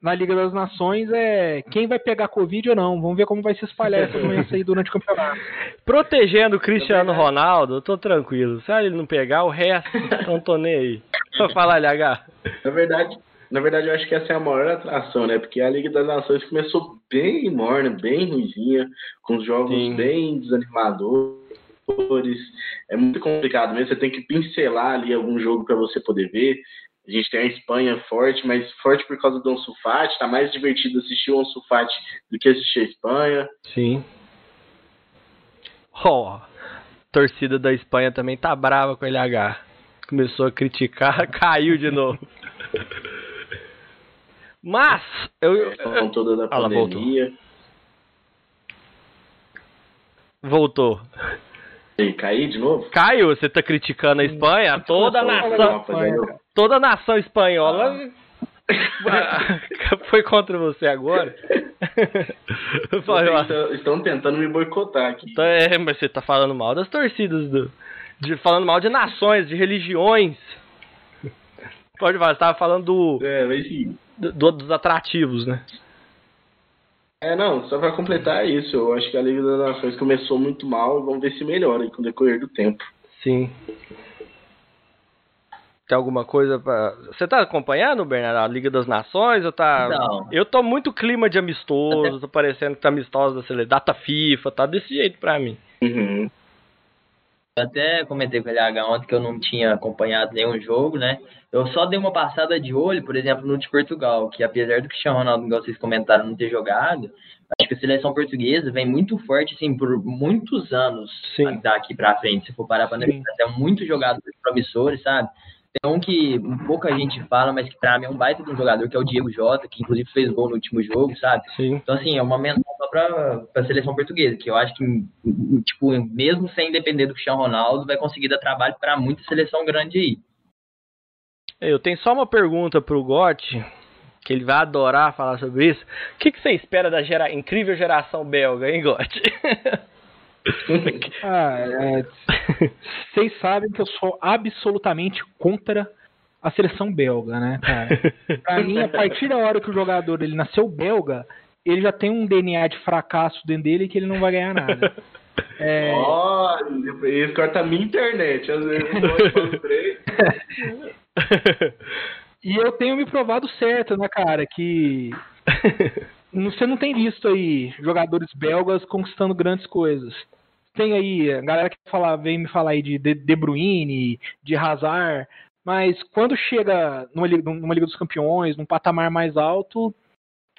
na Liga das Nações é quem vai pegar Covid ou não. Vamos ver como vai se espalhar essa doença aí durante o campeonato. Protegendo o Cristiano Ronaldo, eu tô tranquilo. Se ele não pegar, o resto, não tô nem aí. Só falar, LH. Na verdade, na verdade, eu acho que essa é a maior atração, né? Porque a Liga das Nações começou bem morna, bem ruizinha, com os jogos Sim. bem desanimadores. É muito complicado mesmo. Você tem que pincelar ali algum jogo para você poder ver. A gente tem a Espanha forte, mas forte por causa do Ansu Fati. Tá mais divertido assistir o Ansu Fati do que assistir a Espanha. Sim. Ó, torcida da Espanha também tá brava com o LH. Começou a criticar, caiu de novo. Mas, eu, eu- Com toda da Ah, ela voltou. pandemia. voltou. E cair de novo? Caio, você tá criticando a Espanha? Toda a nação, Rapaziada, toda a nação espanhola foi contra você agora. Estão, estão tentando me boicotar aqui. Então, é, mas você tá falando mal das torcidas, do, de, falando mal de nações, de religiões. Pode falar, você tava falando do, É, mas sim. do- dos atrativos, né? É, não, só pra completar isso, eu acho que a Liga das Nações começou muito mal e vamos ver se melhora com o decorrer do tempo. Sim. Tem alguma coisa pra. Você tá acompanhando, Bernardo, a Liga das Nações? Ou tá... Não. Eu tô muito clima de amistoso, tá parecendo que tá amistoso da seleção. Data FIFA, tá desse jeito pra mim. Uhum. Eu até comentei com o LH ontem que eu não tinha acompanhado nenhum jogo, né? Eu só dei uma passada de olho, por exemplo, no de Portugal, que apesar do Cristiano Ronaldo, igual vocês comentaram, não ter jogado, acho que a seleção portuguesa vem muito forte, assim, por muitos anos Sim. daqui pra frente. Se for parar pra analisar, tem muitos jogadores promissores, sabe? Tem um que pouca gente fala, mas que pra mim é um baita de um jogador, que é o Diego Jota, que inclusive fez gol no último jogo, sabe? Sim. Então, assim, é uma menção só pra, pra seleção portuguesa, que eu acho que, tipo, mesmo sem depender do Cristiano Ronaldo, vai conseguir dar trabalho pra muita seleção grande aí. Eu tenho só uma pergunta pro Gotti, que ele vai adorar falar sobre isso. O que, que você espera da gera... incrível geração belga, hein, Gotti? Ah, é, vocês sabem que eu sou absolutamente contra a seleção belga, né, cara? Pra mim, a partir da hora que o jogador ele nasceu belga, ele já tem um DNA de fracasso dentro dele que ele não vai ganhar nada. É... Olha, esse corta a minha internet. Às vezes eu. E eu tenho me provado certo, né, cara, que você não tem visto aí jogadores belgas conquistando grandes coisas. Tem aí a galera que fala, vem me falar aí de De Bruyne, de Hazard, mas quando chega numa Liga, numa Liga dos Campeões, num patamar mais alto,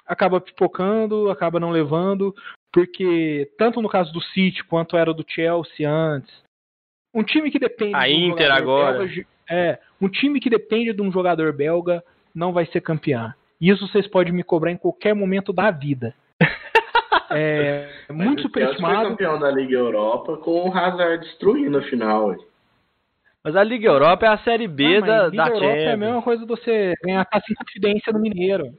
acaba pipocando, acaba não levando, porque tanto no caso do City quanto era do Chelsea antes, um time que depende a Inter agora belga, é um time que depende de um jogador belga não vai ser campeão. Isso vocês podem me cobrar em qualquer momento da vida. É muito superestimado. foi campeão da Liga Europa com o Hazard destruindo a final. Mas a Liga Europa é a série B ah, da, Liga da Europa Champions. é a mesma coisa de você ganhar taça em confidência no Mineiro.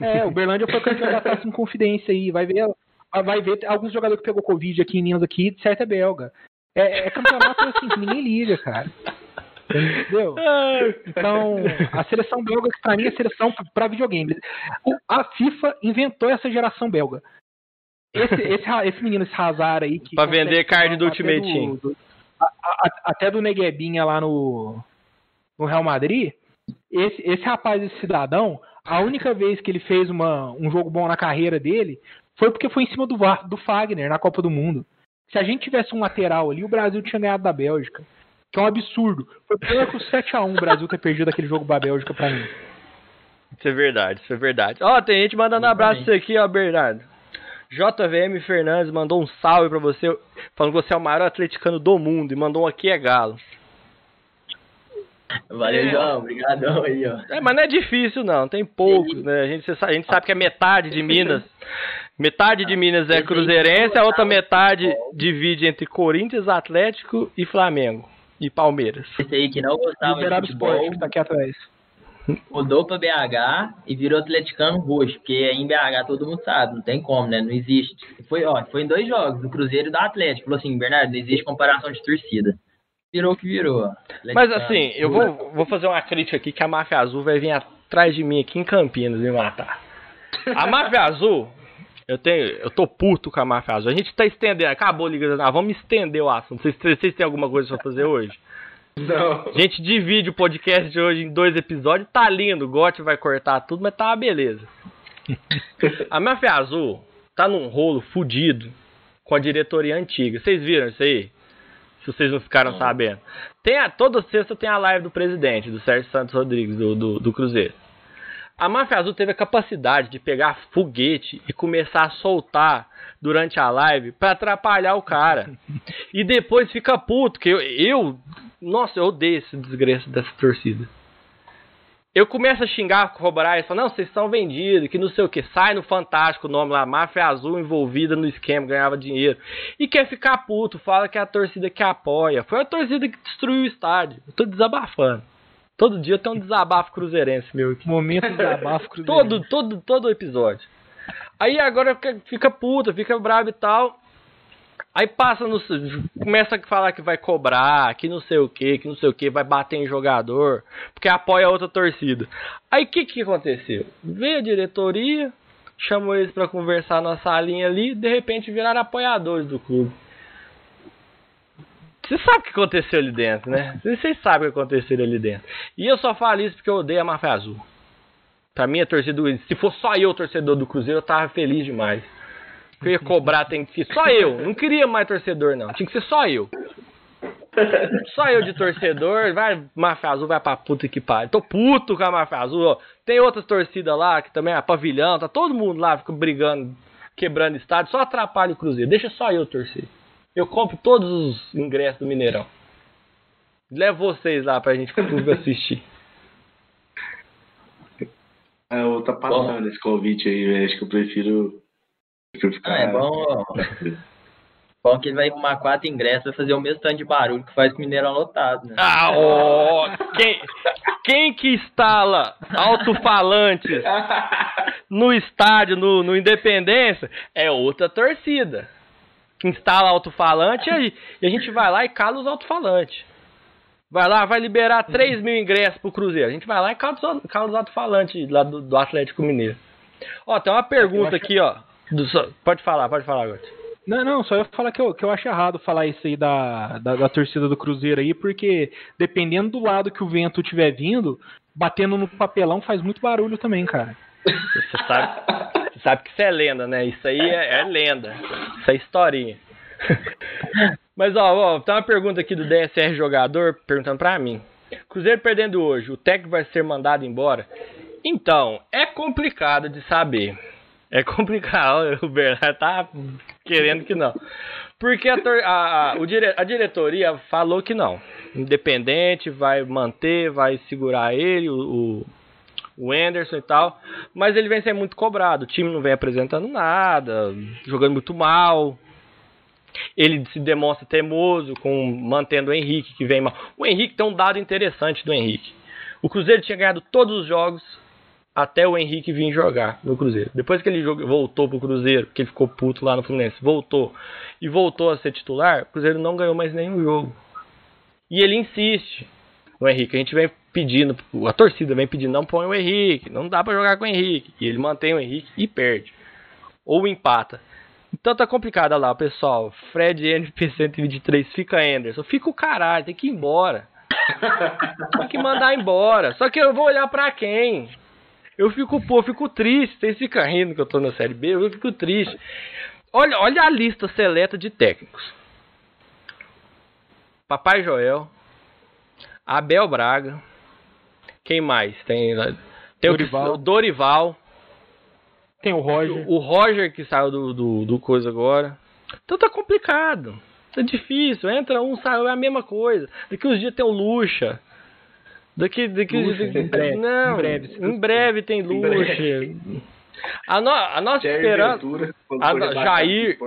É, o Berlândia foi campeão da taça em confidência aí. Vai ver, vai ver alguns jogadores que pegou Covid aqui em Minas aqui, de certo é belga. É, é campeonato assim, que ninguém liga, cara. Entendeu? Então, a seleção belga, que pra mim é seleção para videogame. A FIFA inventou essa geração belga. Esse, esse, esse menino, esse Hazard aí. Que pra vender card do Ultimate Team. Do, a, a, até do Neguebinha lá no, no Real Madrid. Esse, esse rapaz, esse cidadão, a única vez que ele fez uma, um jogo bom na carreira dele foi porque foi em cima do, do Fagner na Copa do Mundo. Se a gente tivesse um lateral ali, o Brasil tinha ganhado da Bélgica. Que é um absurdo. Foi pior que o 7x1 o Brasil ter perdido aquele jogo da Bélgica pra mim. Isso é verdade, isso é verdade. Ó, tem gente mandando um abraço pra aqui, ó, Bernardo. JVM Fernandes mandou um salve pra você, falando que você é o maior atleticano do mundo e mandou um aqui é galo. Valeu, é. João. Obrigadão aí, ó. É, mas não é difícil, não. Tem poucos, né? A gente, a gente sabe que é metade de Minas. Metade de Minas é cruzeirense, a outra metade divide entre Corinthians, Atlético e Flamengo e Palmeiras. Esse aí que não gostava de futebol, Sport, que tá aqui atrás. Mudou pra BH e virou atleticano roxo, porque em BH todo mundo sabe, não tem como, né? Não existe. Foi, ó, foi em dois jogos, do Cruzeiro e do Atlético. Falou assim, Bernardo, não existe comparação de torcida. Virou o que virou. Mas assim, eu vou, vou fazer uma crítica aqui que a Máfia Azul vai vir atrás de mim aqui em Campinas me matar. A Máfia Azul eu tenho, eu tô puto com a máfia azul. A gente tá estendendo, acabou a Liga ah, vamos estender o assunto. Vocês, vocês têm alguma coisa pra fazer hoje? Não. A gente divide o podcast de hoje em dois episódios, tá lindo. O Gotti vai cortar tudo, mas tá uma beleza. a máfia azul tá num rolo fudido com a diretoria antiga. Vocês viram isso aí? Se vocês não ficaram não. sabendo. Tem a, toda sexta tem a live do presidente, do Sérgio Santos Rodrigues, do, do, do Cruzeiro. A máfia azul teve a capacidade de pegar foguete e começar a soltar durante a live para atrapalhar o cara. E depois fica puto, que eu, eu nossa, eu odeio esse desgraça dessa torcida. Eu começo a xingar, corroborar e falo, não, vocês estão vendidos, que não sei o que. Sai no Fantástico o nome lá, máfia azul envolvida no esquema, ganhava dinheiro. E quer ficar puto, fala que é a torcida que apoia. Foi a torcida que destruiu o estádio. Eu tô desabafando. Todo dia tem um desabafo cruzeirense meu aqui. Momento de desabafo cruzeirense. todo, todo, todo episódio. Aí agora fica, fica puta, fica bravo e tal. Aí passa no. Começa a falar que vai cobrar, que não sei o que, que não sei o que, vai bater em jogador, porque apoia outra torcida. Aí o que, que aconteceu? Veio a diretoria, chamou eles para conversar na salinha ali, de repente viraram apoiadores do clube. Você sabe o que aconteceu ali dentro, né? Vocês sabem o que aconteceu ali dentro. E eu só falo isso porque eu odeio a Máfia Azul. Pra mim, a torcida do... Se fosse só eu, torcedor do Cruzeiro, eu tava feliz demais. Eu ia cobrar, tem que ser só eu. Não queria mais torcedor, não. Tinha que ser só eu. Só eu de torcedor, vai, Máfia Azul vai pra puta que pariu. Tô puto com a Máfia Azul. Tem outras torcidas lá, que também é pavilhão, tá todo mundo lá, fica brigando, quebrando estádio, só atrapalha o Cruzeiro. Deixa só eu torcer. Eu compro todos os ingressos do Mineirão. Levo vocês lá pra gente assistir. É, eu tá passando bom. esse convite aí, velho. Acho que eu prefiro. prefiro ficar... Ah, é bom. bom que ele vai arrumar quatro ingressos vai fazer o mesmo tanto de barulho que faz com o Mineirão lotado, né? Ah, oh, quem, quem que instala alto-falantes no estádio, no, no Independência, é outra torcida instala alto-falante e, e a gente vai lá e cala os alto-falantes. Vai lá, vai liberar 3 mil ingressos pro Cruzeiro. A gente vai lá e causa o alto-falante lá do, do Atlético Mineiro. Ó, tem uma pergunta aqui, ó. Do, pode falar, pode falar agora. Não, não, só ia falar que eu, que eu acho errado falar isso aí da, da, da, torcida do Cruzeiro aí, porque dependendo do lado que o vento estiver vindo, batendo no papelão faz muito barulho também, cara. Você sabe, você sabe que isso é lenda, né? Isso aí é, é lenda. Isso é historinha. Mas, ó, ó, tem uma pergunta aqui do DSR Jogador perguntando pra mim. Cruzeiro perdendo hoje, o técnico vai ser mandado embora? Então, é complicado de saber. É complicado, o Bernardo tá querendo que não. Porque a, a, a, dire, a diretoria falou que não. Independente, vai manter, vai segurar ele, o, o Anderson e tal. Mas ele vem sendo muito cobrado. O time não vem apresentando nada, jogando muito mal. Ele se demonstra teimoso com mantendo o Henrique, que vem mal. O Henrique tem um dado interessante do Henrique. O Cruzeiro tinha ganhado todos os jogos até o Henrique vir jogar no Cruzeiro. Depois que ele voltou pro Cruzeiro, porque ele ficou puto lá no Fluminense, voltou e voltou a ser titular, o Cruzeiro não ganhou mais nenhum jogo. E ele insiste no Henrique. A gente vem pedindo, a torcida vem pedindo, não põe o Henrique, não dá para jogar com o Henrique. E ele mantém o Henrique e perde. Ou empata. Então tá complicado lá, pessoal. Fred NP 123, fica Anderson. Fica o caralho, tem que ir embora. tem que mandar embora. Só que eu vou olhar para quem? Eu fico, pô, eu fico triste. Vocês ficam rindo que eu tô na Série B, eu fico triste. Olha, olha a lista seleta de técnicos. Papai Joel, Abel Braga, quem mais? Tem, tem Dorival. o Dorival. Tem o Roger. O Roger que saiu do, do, do coisa agora. Então tá complicado. Tá difícil. Entra um, sai é a mesma coisa. Daqui uns dias tem o Lucha. Daqui, daqui, Luxa, daqui em breve, não, em breve, em breve tem Luxa. A, no, a nossa Jair esperança, Ventura, a, Jair,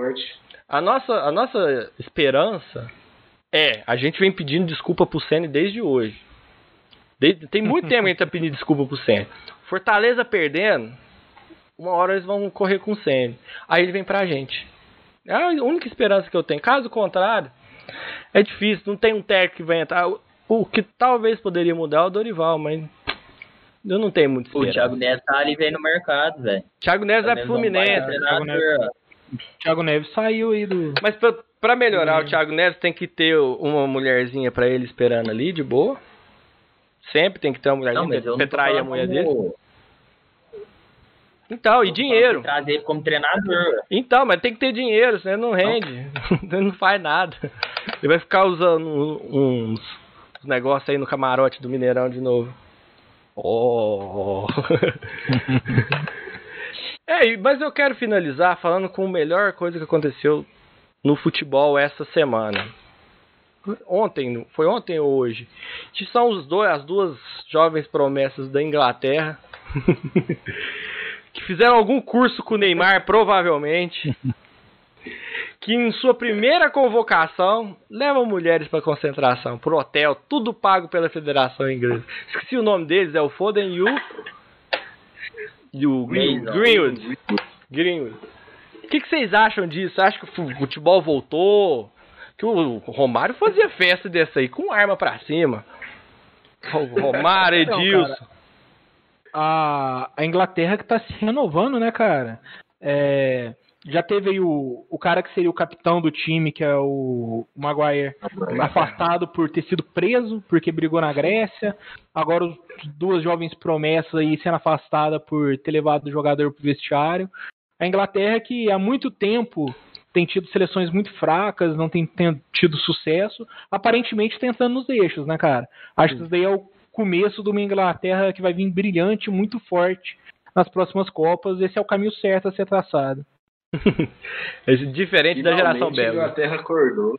a nossa, a nossa esperança é, a gente vem pedindo desculpa pro Senna desde hoje. Desde, tem muito tempo que a gente tá pedindo desculpa pro Senna. Fortaleza perdendo, uma hora eles vão correr com o Senna. Aí ele vem pra gente. É a única esperança que eu tenho. Caso contrário, é difícil, não tem um técnico que vai entrar. O que talvez poderia mudar é o Dorival, mas eu não tenho muito esperança. O Thiago Neves tá ali vendo no mercado, velho. Thiago Neves vai pro Fluminense. Thiago Neves, Thiago Neves saiu aí do. Mas pra, pra melhorar hum. o Thiago Neves tem que ter uma mulherzinha pra ele esperando ali, de boa. Sempre tem que ter uma mulherzinha não, pra trair a mulher como... dele. Então, e dinheiro. Trazer ele como treinador. Então, mas tem que ter dinheiro, senão ele não rende. Ele não faz nada. Ele vai ficar usando uns os negócios aí no camarote do Mineirão de novo. Oh! é, mas eu quero finalizar falando com a melhor coisa que aconteceu no futebol essa semana. Ontem, foi ontem ou hoje? Que são os dois, as duas jovens promessas da Inglaterra que fizeram algum curso com o Neymar, provavelmente que em sua primeira convocação levam mulheres para concentração, pro hotel, tudo pago pela Federação Inglesa. Esqueci o nome deles, é o Foden e o. E o Green, Greenwood. Greenwood. O que, que vocês acham disso? Acho que o futebol voltou? Que o Romário fazia festa dessa aí com arma para cima. O Romário, Edilson. a, a Inglaterra que tá se renovando, né, cara? É, já teve aí o, o cara que seria o capitão do time, que é o Maguire, afastado por ter sido preso, porque brigou na Grécia. Agora, os, duas jovens promessas aí sendo afastada por ter levado o jogador pro vestiário. A Inglaterra, que há muito tempo tem tido seleções muito fracas, não tem, tem tido sucesso, aparentemente tentando nos eixos, né, cara? Acho que isso daí é o começo de uma Inglaterra que vai vir brilhante, muito forte nas próximas Copas. Esse é o caminho certo a ser traçado. Diferente Finalmente, da geração belga. A Inglaterra acordou.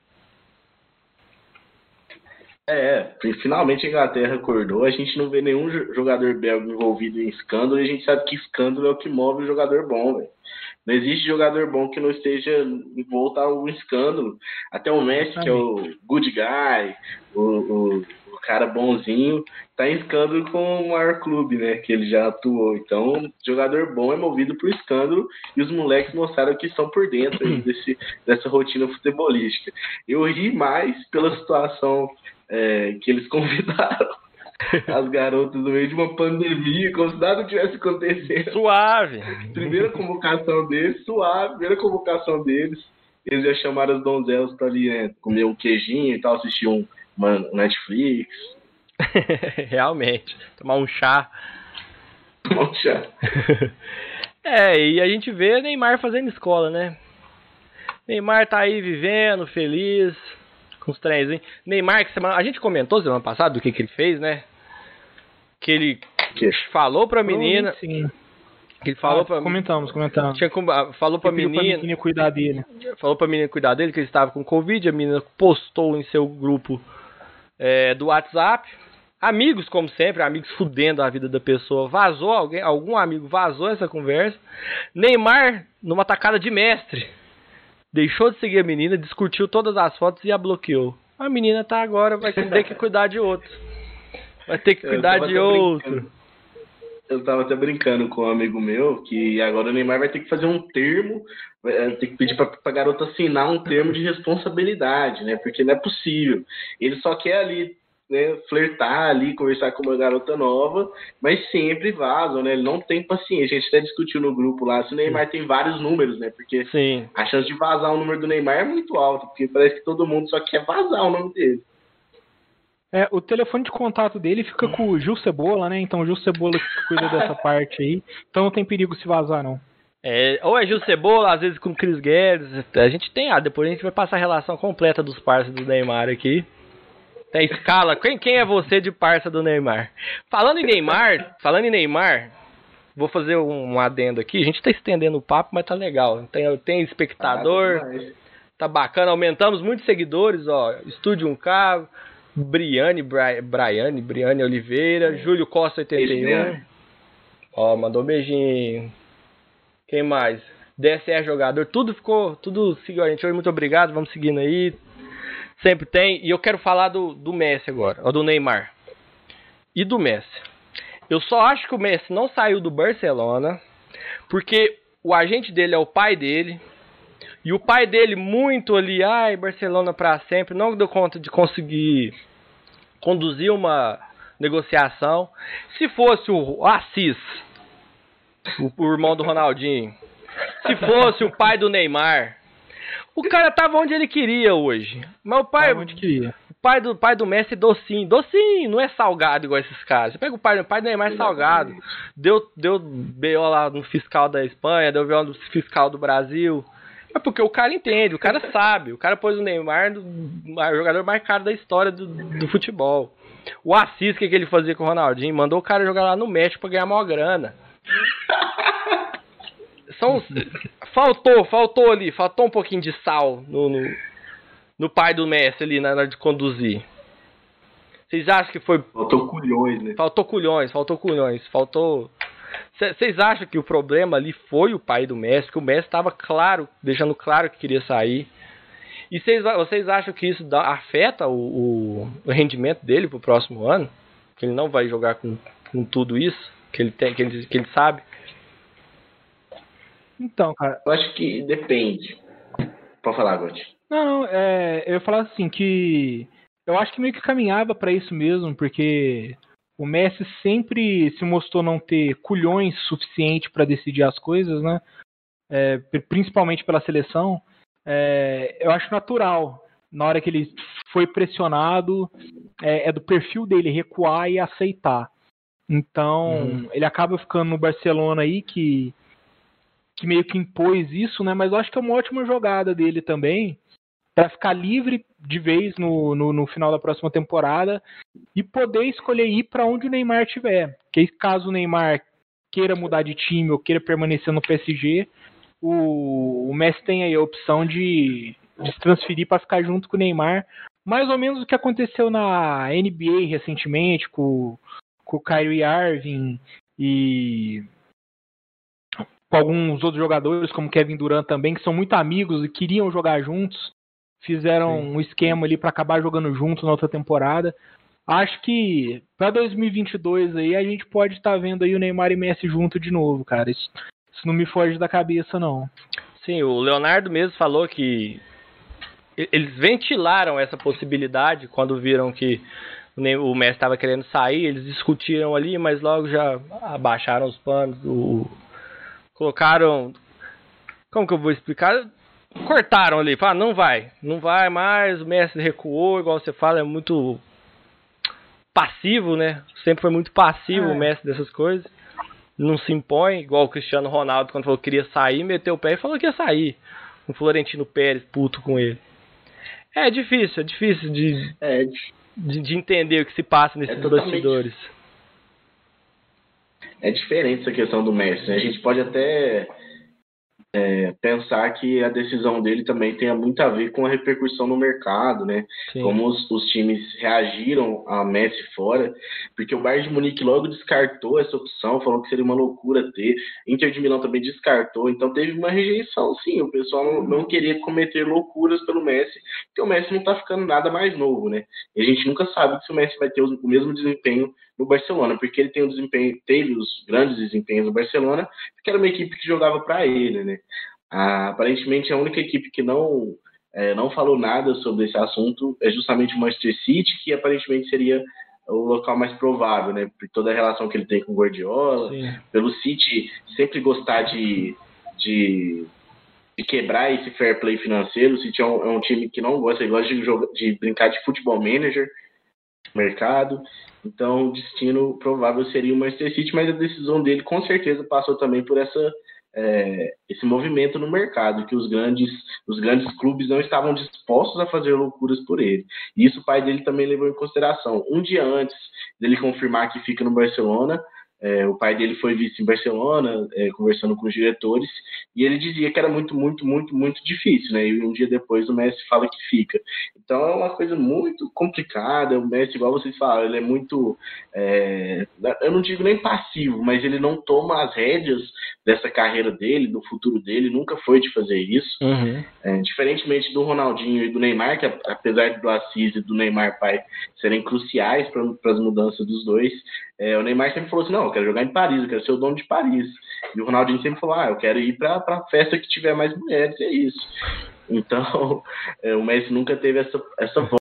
É, finalmente a Inglaterra acordou. A gente não vê nenhum jogador belga envolvido em escândalo e a gente sabe que escândalo é o que move o jogador bom, velho. Não existe jogador bom que não esteja envolto a um escândalo. Até o Messi, que é o good guy, o, o, o, cara bonzinho, tá em escândalo com o maior clube, né? Que ele já atuou. Então, jogador bom é movido por escândalo e os moleques mostraram que estão por dentro aí desse, dessa rotina futebolística. Eu ri mais pela situação é, que eles convidaram as garotas no meio de uma pandemia, como se nada tivesse acontecendo. Suave. Primeira convocação deles, suave, primeira convocação deles. Eles já chamaram as donzelas pra ali, né, comer um queijinho e tal, assistir um, uma Netflix. Realmente. Tomar um chá. Tomar um chá. é, e a gente vê Neymar fazendo escola, né? Neymar tá aí vivendo, feliz, com os trens, Neymar, que semana. A gente comentou semana passada do que, que ele fez, né? Que ele que? falou pra menina. Sim. Que ele falou ah, pra. Comentamos, comentamos. Tinha, falou pra menina. Pra menina cuidar dele. Falou pra menina cuidar dele, que ele estava com Covid. A menina postou em seu grupo é, do WhatsApp. Amigos, como sempre, amigos fudendo a vida da pessoa. Vazou alguém, algum amigo vazou essa conversa. Neymar, numa tacada de mestre deixou de seguir a menina, discutiu todas as fotos e a bloqueou. A menina tá agora, vai ter que cuidar de outro. Vai ter que cuidar de outro. Brincando. Eu tava até brincando com um amigo meu que agora o Neymar vai ter que fazer um termo, vai ter que pedir pra, pra garota assinar um termo de responsabilidade, né? Porque não é possível. Ele só quer ali né, flertar ali, conversar com uma garota nova, mas sempre vazam, né? Ele não tem paciência. A gente até discutiu no grupo lá se o Neymar tem vários números, né? Porque Sim. a chance de vazar o número do Neymar é muito alta, porque parece que todo mundo só quer vazar o nome dele. É, o telefone de contato dele fica com o Gil Cebola, né? Então o Gil Cebola cuida dessa parte aí. Então não tem perigo se vazar, não. É, ou é Gil Cebola, às vezes com o Chris Guedes. A gente tem, ah, depois a gente vai passar a relação completa dos parceiros do Neymar aqui. Tem escala. Quem, quem é você de parça do Neymar? Falando em Neymar, falando em Neymar, vou fazer um, adendo aqui. A gente tá estendendo o papo, mas tá legal. Tem, tem espectador, ah, tá bacana. Aumentamos muitos seguidores, ó. Estúdio 1K, Briane, Bri, Briane, Briane Oliveira, Júlio Costa 81. Ó, mandou um beijinho. Quem mais? DSR jogador, tudo ficou, tudo seguiu a gente hoje. Muito obrigado, vamos seguindo aí. Sempre tem. E eu quero falar do, do Messi agora, ou do Neymar. E do Messi. Eu só acho que o Messi não saiu do Barcelona porque o agente dele é o pai dele. E o pai dele, muito ali, ai, Barcelona para sempre, não deu conta de conseguir conduzir uma negociação. Se fosse o Assis, o, o irmão do Ronaldinho, se fosse o pai do Neymar, o cara tava onde ele queria hoje. Mas o pai. onde queria. O pai do, pai do Messi docinho. Docinho, não é salgado igual esses caras. Você pega o pai, o pai do Neymar é salgado. Deu, deu BO lá no fiscal da Espanha, deu BO no fiscal do Brasil. É porque o cara entende, o cara sabe. O cara pôs o Neymar no o jogador mais caro da história do, do futebol. O Assis, que, que ele fazia com o Ronaldinho, mandou o cara jogar lá no México pra ganhar maior grana. São, faltou, faltou ali, faltou um pouquinho de sal no, no, no pai do Messi ali na hora de conduzir. Vocês acham que foi. Faltou culhões, né? Faltou culhões, faltou culhões, faltou. Vocês acham que o problema ali foi o pai do Messi, que o Messi estava claro, deixando claro que queria sair. E cês, vocês acham que isso dá, afeta o, o, o, rendimento dele pro próximo ano? Que ele não vai jogar com, com tudo isso que ele tem, que ele, que ele sabe? Então, cara. Eu acho que depende. Pode falar, Gotti. Não, não, é, eu ia falar assim que eu acho que meio que caminhava para isso mesmo, porque o Messi sempre se mostrou não ter culhões suficiente para decidir as coisas, né? É, principalmente pela seleção. É, eu acho natural na hora que ele foi pressionado, é, é, do perfil dele recuar e aceitar. Então, uhum. ele acaba ficando no Barcelona aí, que que meio que impôs isso, né? Mas eu acho que é uma ótima jogada dele também para ficar livre de vez no, no, no, final da próxima temporada e poder escolher ir para onde o Neymar estiver. Que caso o Neymar queira mudar de time ou queira permanecer no PSG, o, o Messi tem aí a opção de, de se transferir para ficar junto com o Neymar. Mais ou menos o que aconteceu na NBA recentemente com, com o Kyrie Irving e com alguns outros jogadores, como Kevin Durant também, que são muito amigos e queriam jogar juntos. Fizeram Sim. um esquema ali para acabar jogando juntos na outra temporada. Acho que para 2022 aí a gente pode estar tá vendo aí o Neymar e Messi junto de novo, cara. Isso, isso não me foge da cabeça não. Sim, o Leonardo mesmo falou que eles ventilaram essa possibilidade quando viram que o Messi estava querendo sair, eles discutiram ali, mas logo já abaixaram os panos, o, colocaram, como que eu vou explicar? Cortaram ali, falaram, não vai, não vai mais, o Messi recuou, igual você fala, é muito passivo, né? Sempre foi muito passivo é. o Messi dessas coisas. Não se impõe, igual o Cristiano Ronaldo, quando falou que queria sair, meteu o pé e falou que ia sair. O Florentino Pérez puto com ele. É difícil, é difícil de, é, de, de, entender o que se passa nesses é bastidores. É diferente essa questão do Messi. Né? A gente pode até é, pensar que a decisão dele também tenha muito a ver com a repercussão no mercado, né? Sim. Como os, os, times reagiram a Messi fora, porque o Bayern de Munique logo descartou essa opção, falou que seria uma loucura ter. Inter de Milão também descartou, então teve uma rejeição, sim. O pessoal não, não queria cometer loucuras pelo Messi, porque o Messi não tá ficando nada mais novo, né? E a gente nunca sabe se o Messi vai ter o, o mesmo desempenho no Barcelona, porque ele tem um desempenho, teve os grandes desempenhos no Barcelona, porque era uma equipe que jogava para ele, né? Ah, aparentemente a única equipe que não é, não falou nada sobre esse assunto é justamente o Manchester City, que aparentemente seria o local mais provável, né? Por toda a relação que ele tem com o Guardiola, Sim. pelo City sempre gostar de, de, de, quebrar esse fair play financeiro. O City é um, é um time que não gosta, ele gosta de, jogar, de brincar de futebol manager, mercado. Então, o destino provável seria o Manchester City, mas a decisão dele com certeza passou também por essa é, esse movimento no mercado, que os grandes, os grandes clubes não estavam dispostos a fazer loucuras por ele. E isso o pai dele também levou em consideração. Um dia antes dele confirmar que fica no Barcelona, é, o pai dele foi vice em Barcelona, é, conversando com os diretores, e ele dizia que era muito, muito, muito, muito difícil, né? E um dia depois o Messi fala que fica. Então é uma coisa muito complicada. O Messi, igual vocês falaram, ele é muito. É, eu não digo nem passivo, mas ele não toma as rédeas dessa carreira dele, do futuro dele, nunca foi de fazer isso. Uhum. É, diferentemente do Ronaldinho e do Neymar, que apesar do Assis e do Neymar pai serem cruciais para as mudanças dos dois, é, o Neymar sempre falou assim: não, eu quero jogar em Paris, eu quero ser o dono de Paris. E o Ronaldinho sempre falou: ah, eu quero ir para a festa que tiver mais mulheres, é isso. Então, é, o Messi nunca teve essa, essa voz.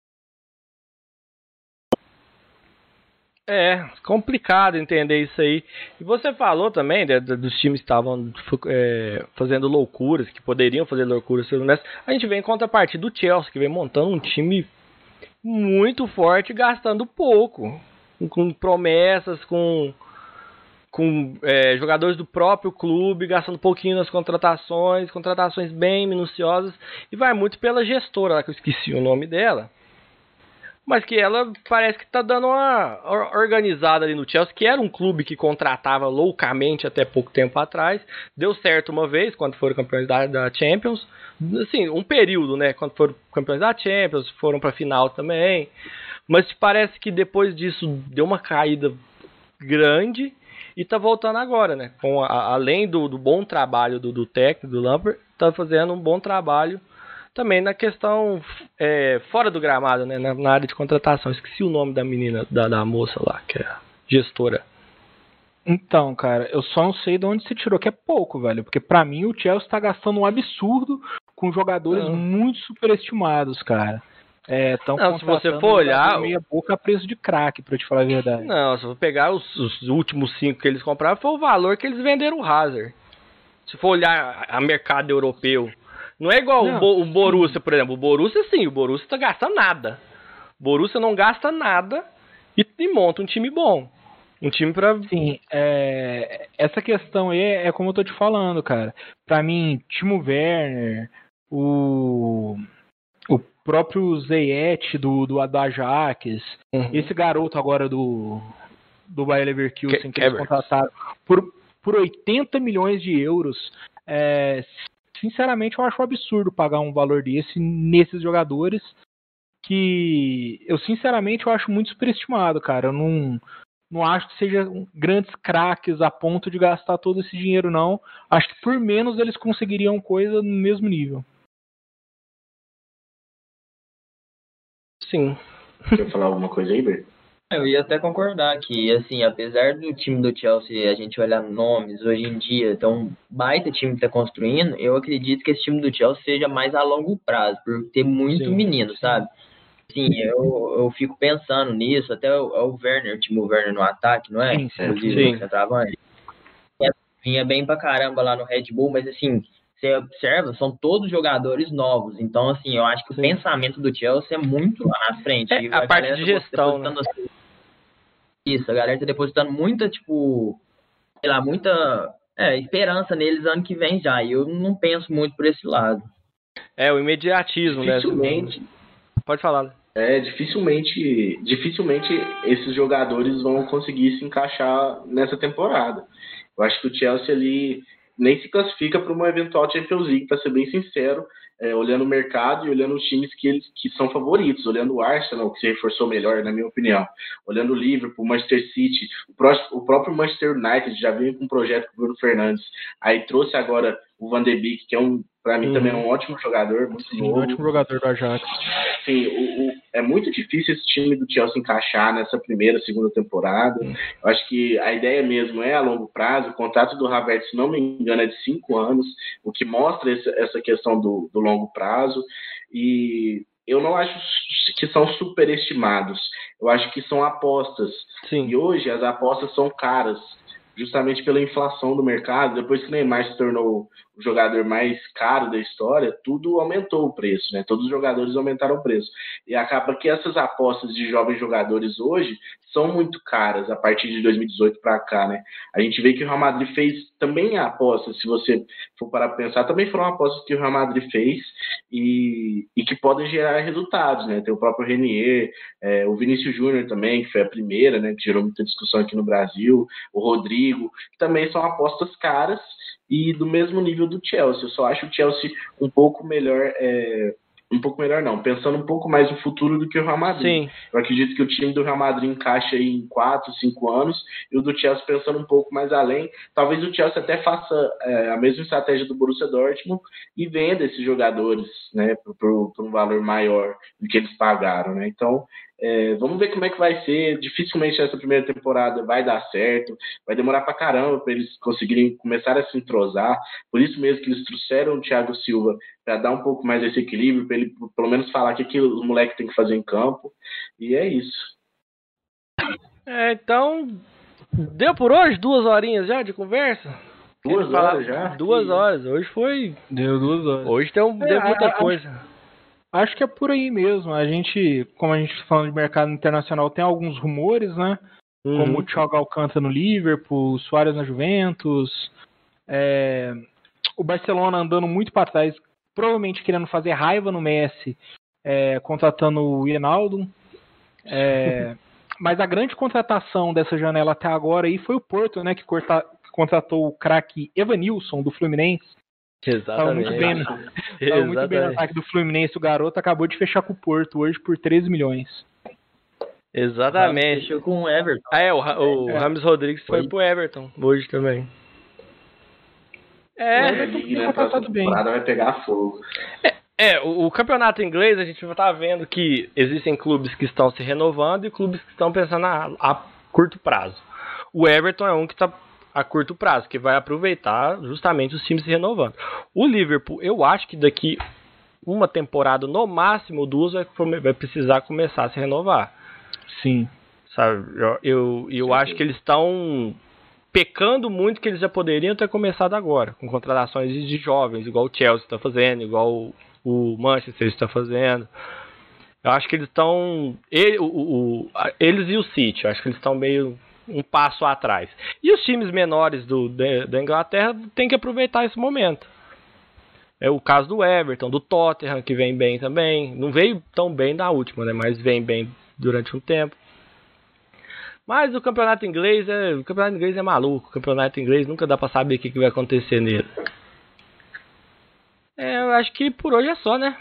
É, complicado entender isso aí. E você falou também né, dos times que estavam é, fazendo loucuras, que poderiam fazer loucuras. A gente vem em contrapartida do Chelsea, que vem montando um time muito forte, gastando pouco, com promessas, com, com é, jogadores do próprio clube, gastando pouquinho nas contratações, contratações bem minuciosas, e vai muito pela gestora, lá que eu esqueci o nome dela mas que ela parece que está dando uma organizada ali no Chelsea, que era um clube que contratava loucamente até pouco tempo atrás. Deu certo uma vez, quando foram campeões da, da Champions. Assim, um período, né? Quando foram campeões da Champions, foram para a final também. Mas parece que depois disso deu uma caída grande e está voltando agora, né? Com a, além do, do, bom trabalho do, do técnico, do Lampard, está fazendo um bom trabalho também na questão é, fora do gramado, né? Na, na, área de contratação. Esqueci o nome da menina, da, da moça lá, que é a gestora. Então, cara, eu só não sei de onde você tirou, que é pouco, velho. Porque para mim o Chelsea está gastando um absurdo com jogadores não. muito superestimados, cara. É, tão não, se você for olhar. Meia boca a preço de crack, pra te falar a verdade. Não, se for pegar os, os, últimos cinco que eles compraram, foi o valor que eles venderam o Hazard. Se for olhar a mercado europeu, não é igual não. o, o Borussia, por exemplo. O Borussia, sim, o Borussia gasta nada. O Borussia não gasta nada e, e monta um time bom. Um time pra. Sim, é, essa questão aí é, é, como eu tô te falando, cara. Pra mim, Timo Werner, o. O próprio Zayet do, do Ajax, uhum. esse garoto agora do. Do Bayer Leverkusen, que, que eles contrataram por, por 80 milhões de euros. É, sinceramente, eu acho um absurdo pagar um valor desse nesses jogadores que eu sinceramente eu acho muito superestimado, cara. Eu não não acho que sejam grandes craques a ponto de gastar todo esse dinheiro, não. Acho que por menos eles conseguiriam coisa no mesmo nível. Sim. Quer falar alguma coisa aí, Ber? Eu ia até concordar que, assim, apesar do time do Chelsea, a gente olhar nomes hoje em dia, então baita time que tá construindo, eu acredito que esse time do Chelsea seja mais a longo prazo, por ter muito Sim. menino, sabe? Sim, eu, eu fico pensando nisso, até o, o Werner, o time Werner no ataque, não é? Sim, sim. Inclusive, centroavante. É, Vinha bem pra caramba lá no Red Bull, mas assim, você observa, são todos jogadores novos. Então, assim, eu acho que Sim. o pensamento do Chelsea é muito lá na frente. É, E a parte de tá gestão, depositando, assim, Isso, a galera tá depositando muita, tipo, sei lá, muita é, esperança neles ano que vem já. E eu não penso muito por esse lado. É, o imediatismo, né? Dificilmente, Pode falar. é, dificilmente, dificilmente esses jogadores vão conseguir se encaixar nessa temporada. Eu acho que o Chelsea ali nem se classifica para uma eventual Champions League, para ser bem sincero, é, olhando o mercado e olhando os times que eles que são favoritos, olhando o Arsenal, que se reforçou melhor, na minha opinião, olhando o Liverpool, o Manchester City, o, pró- o próprio Manchester United já veio com um projeto com o Bruno Fernandes, aí trouxe agora o Van de Beek, que é um, para mim Uhum. também é um ótimo jogador, muito Sim, novo. ótimo jogador do Ajax. Sim, o, o- é muito difícil esse time do Chelsea encaixar nessa primeira, segunda temporada. Eu acho que a ideia mesmo é a longo prazo. O contrato do Havertz, se não me engano, é de cinco anos, o que mostra esse- essa questão do, do longo prazo. E eu não acho que são superestimados. Eu acho que são apostas. Sim. E hoje as apostas são caras, justamente pela inflação do mercado. Depois que o Neymar se tornou jogador mais caro da história, tudo aumentou o preço, né? Todos os jogadores aumentaram o preço. E acaba que essas apostas de jovens jogadores hoje são muito caras a partir de 2018 para cá, né? A gente vê que o Real Madrid fez também apostas, se você for para pensar, também foram apostas que o Real Madrid fez e, e que podem gerar resultados, né? Tem o próprio Renier, é, o Vinícius Júnior também, que foi a primeira, né? Que gerou muita discussão aqui no Brasil, o Rodrigo, que também são apostas caras e do mesmo nível do Chelsea. Eu só acho o Chelsea um pouco melhor, é, um pouco melhor não, pensando um pouco mais no futuro do que o Real Madrid. Sim. Eu acredito que o time do Real Madrid encaixa aí em 4, 5 anos, e o do Chelsea pensando um pouco mais além. Talvez o Chelsea até faça é, a mesma estratégia do Borussia Dortmund e venda esses jogadores né, por, por- por um valor maior do que eles pagaram. Né? Então, é, vamos ver como é que vai ser. Dificilmente essa primeira temporada vai dar certo, vai demorar pra caramba para eles conseguirem começar a se entrosar. Por isso mesmo que eles trouxeram o Thiago Silva para dar um pouco mais esse equilíbrio, para ele pelo menos falar o que, que os moleques têm que fazer em campo. E é isso. É, então, deu por hoje duas horinhas já de conversa? Duas horas já? Duas Que- horas. Hoje foi. Deu duas horas. Hoje tem, um, É, deu muita a- a- coisa. Acho que é por aí mesmo. A gente, como a gente tá falando de mercado internacional, tem alguns rumores, né? Como Uhum. o Thiago Alcântara no Liverpool, o Soares na Juventus, é, o Barcelona andando muito para trás, provavelmente querendo fazer raiva no Messi, é, contratando o Hinaldo. É, mas a grande contratação dessa janela até agora aí foi o Porto, né? Que, corta- que contratou o craque Evanilson do Fluminense. Tava muito bem, tava muito bem no Exatamente. ataque do Fluminense. O garoto acabou de fechar com o Porto hoje por 13 milhões. Exatamente. Fechou com o Everton. Ah, é, o, o É. Rames Rodrigues foi Foi. pro Everton hoje também. É, Everton contratado próxima bem. temporada vai pegar fogo. é o, o campeonato inglês a gente tá vendo que existem clubes que estão se renovando e clubes que estão pensando a, a curto prazo. O Everton é um que está a curto prazo, que vai aproveitar justamente os times se renovando. O Liverpool, eu acho que daqui uma temporada, no máximo duas, vai, vai precisar começar a se renovar. Sim. Sabe? Eu, eu, eu acho que eles estão pecando muito que eles já poderiam ter começado agora, com contratações de, jovens, igual o Chelsea está fazendo, igual o, Manchester está fazendo. Eu acho que eles estão. Ele, o- o- eles e o City, acho que eles estão meio um passo atrás. E os times menores do, da, da Inglaterra têm que aproveitar esse momento. É o caso do Everton, do Tottenham, que vem bem também. Não veio tão bem na última, né? Mas vem bem durante um tempo. Mas o campeonato inglês é. O campeonato inglês é maluco. O campeonato inglês nunca dá pra saber o que, que vai acontecer nele. É, eu acho que por hoje é só, né?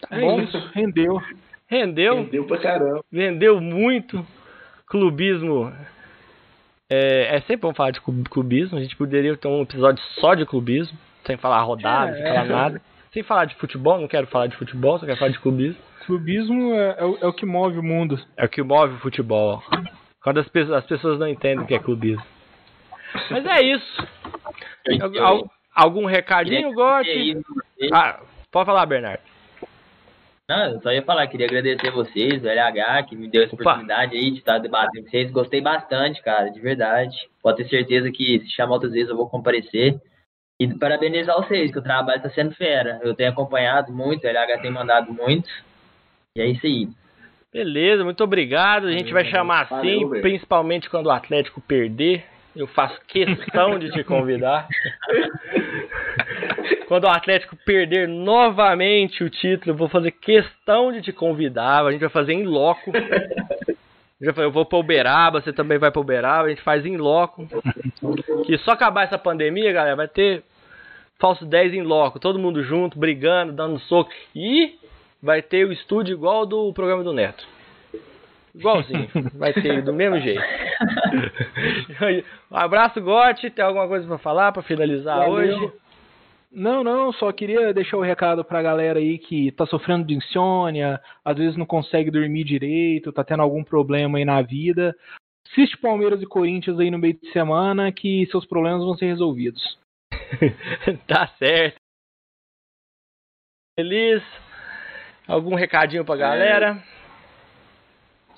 Tá É bom. isso. Rendeu. Rendeu, Deu pra caramba. vendeu muito. Clubismo. É, é sempre bom falar de club- clubismo. A gente poderia ter um episódio só de clubismo. Sem falar rodada, sem É. falar nada. sem falar de futebol, não quero falar de futebol, só quero falar de clubismo. Clubismo é, é, o, é o que move o mundo. É o que move o futebol. Quando as pessoas, as pessoas não entendem o que é clubismo. Mas é isso. Al, algum recadinho, Gotti? Ah, pode falar, Bernardo. Não, eu só ia falar, queria agradecer vocês, o LH, que me deu essa oportunidade aí de estar debatendo com vocês. Gostei bastante, cara, de verdade. Pode ter certeza que se chamar outras vezes eu vou comparecer. E parabenizar vocês, que o trabalho está sendo fera. Eu tenho acompanhado muito, o LH tem mandado muito. E é isso aí. Beleza, muito obrigado. A gente vai chamar assim, principalmente quando o Atlético perder. Eu faço questão de te convidar. Quando o Atlético perder novamente o título, eu vou fazer questão de te convidar. A gente vai fazer em loco. Eu vou para Uberaba, você também vai para Uberaba, a gente faz em loco. Que só acabar essa pandemia, galera, vai ter falso 10 em loco, todo mundo junto, brigando, dando soco. E vai ter o estúdio igual do programa do Neto. Igualzinho. Vai ter do mesmo jeito. um abraço, Gotti. Tem alguma coisa para falar, para finalizar Valeu. hoje? Não, não, só queria deixar o um recado pra galera aí que tá sofrendo de insônia, às vezes não consegue dormir direito, tá tendo algum problema aí na vida. Assiste Palmeiras e Corinthians aí no meio de semana que seus problemas vão ser resolvidos. tá certo. Feliz? Algum recadinho pra galera?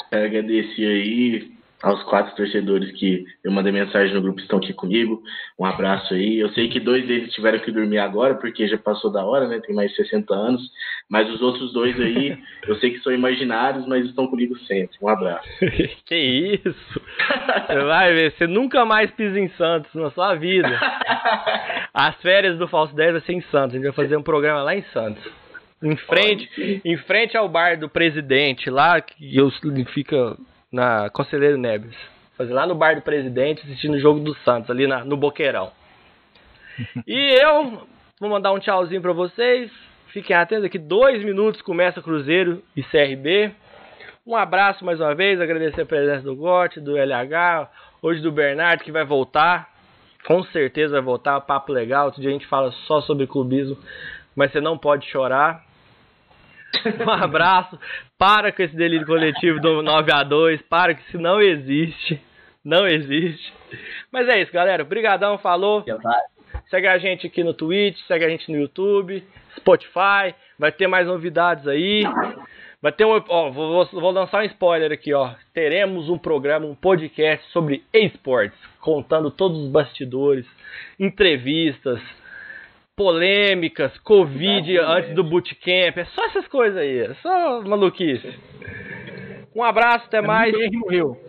É. Quero agradecer aí aos quatro torcedores que eu mandei mensagem no grupo estão aqui comigo. Um abraço aí. Eu sei que dois deles tiveram que dormir agora, porque já passou da hora, né? Tem mais de 60 anos. Mas os outros dois aí, eu sei que são imaginários, mas estão comigo sempre. Um abraço. que isso? Você vai ver, você nunca mais pisa em Santos na sua vida. As férias do Falso 10 vai ser em Santos. A gente vai fazer um programa lá em Santos. Em frente, em frente ao bar do presidente, lá que eu fica na Conselheiro Neves. Fazer lá no bar do presidente, assistindo o jogo do Santos, ali na, no Boqueirão. E eu vou mandar um tchauzinho para vocês. Fiquem atentos aqui, dois minutos começa Cruzeiro e CRB. Um abraço mais uma vez, agradecer a presença do Gotti, do LH, hoje do Bernardo que vai voltar. Com certeza vai voltar, papo legal. Outro dia a gente fala só sobre clubismo, mas você não pode chorar. Um abraço. Para com esse delírio coletivo do 9 a 2 Para que isso não existe. Não existe. Mas é isso, galera. Obrigadão, falou. Segue a gente aqui no Twitch, segue a gente no YouTube, Spotify. Vai ter mais novidades aí. Vai ter um. Ó, vou, vou lançar um spoiler aqui, ó. Teremos um programa, um podcast sobre esportes, contando todos os bastidores, entrevistas polêmicas, Covid antes do bootcamp, é só essas coisas aí, é só maluquice. Um abraço, até mais. morreu.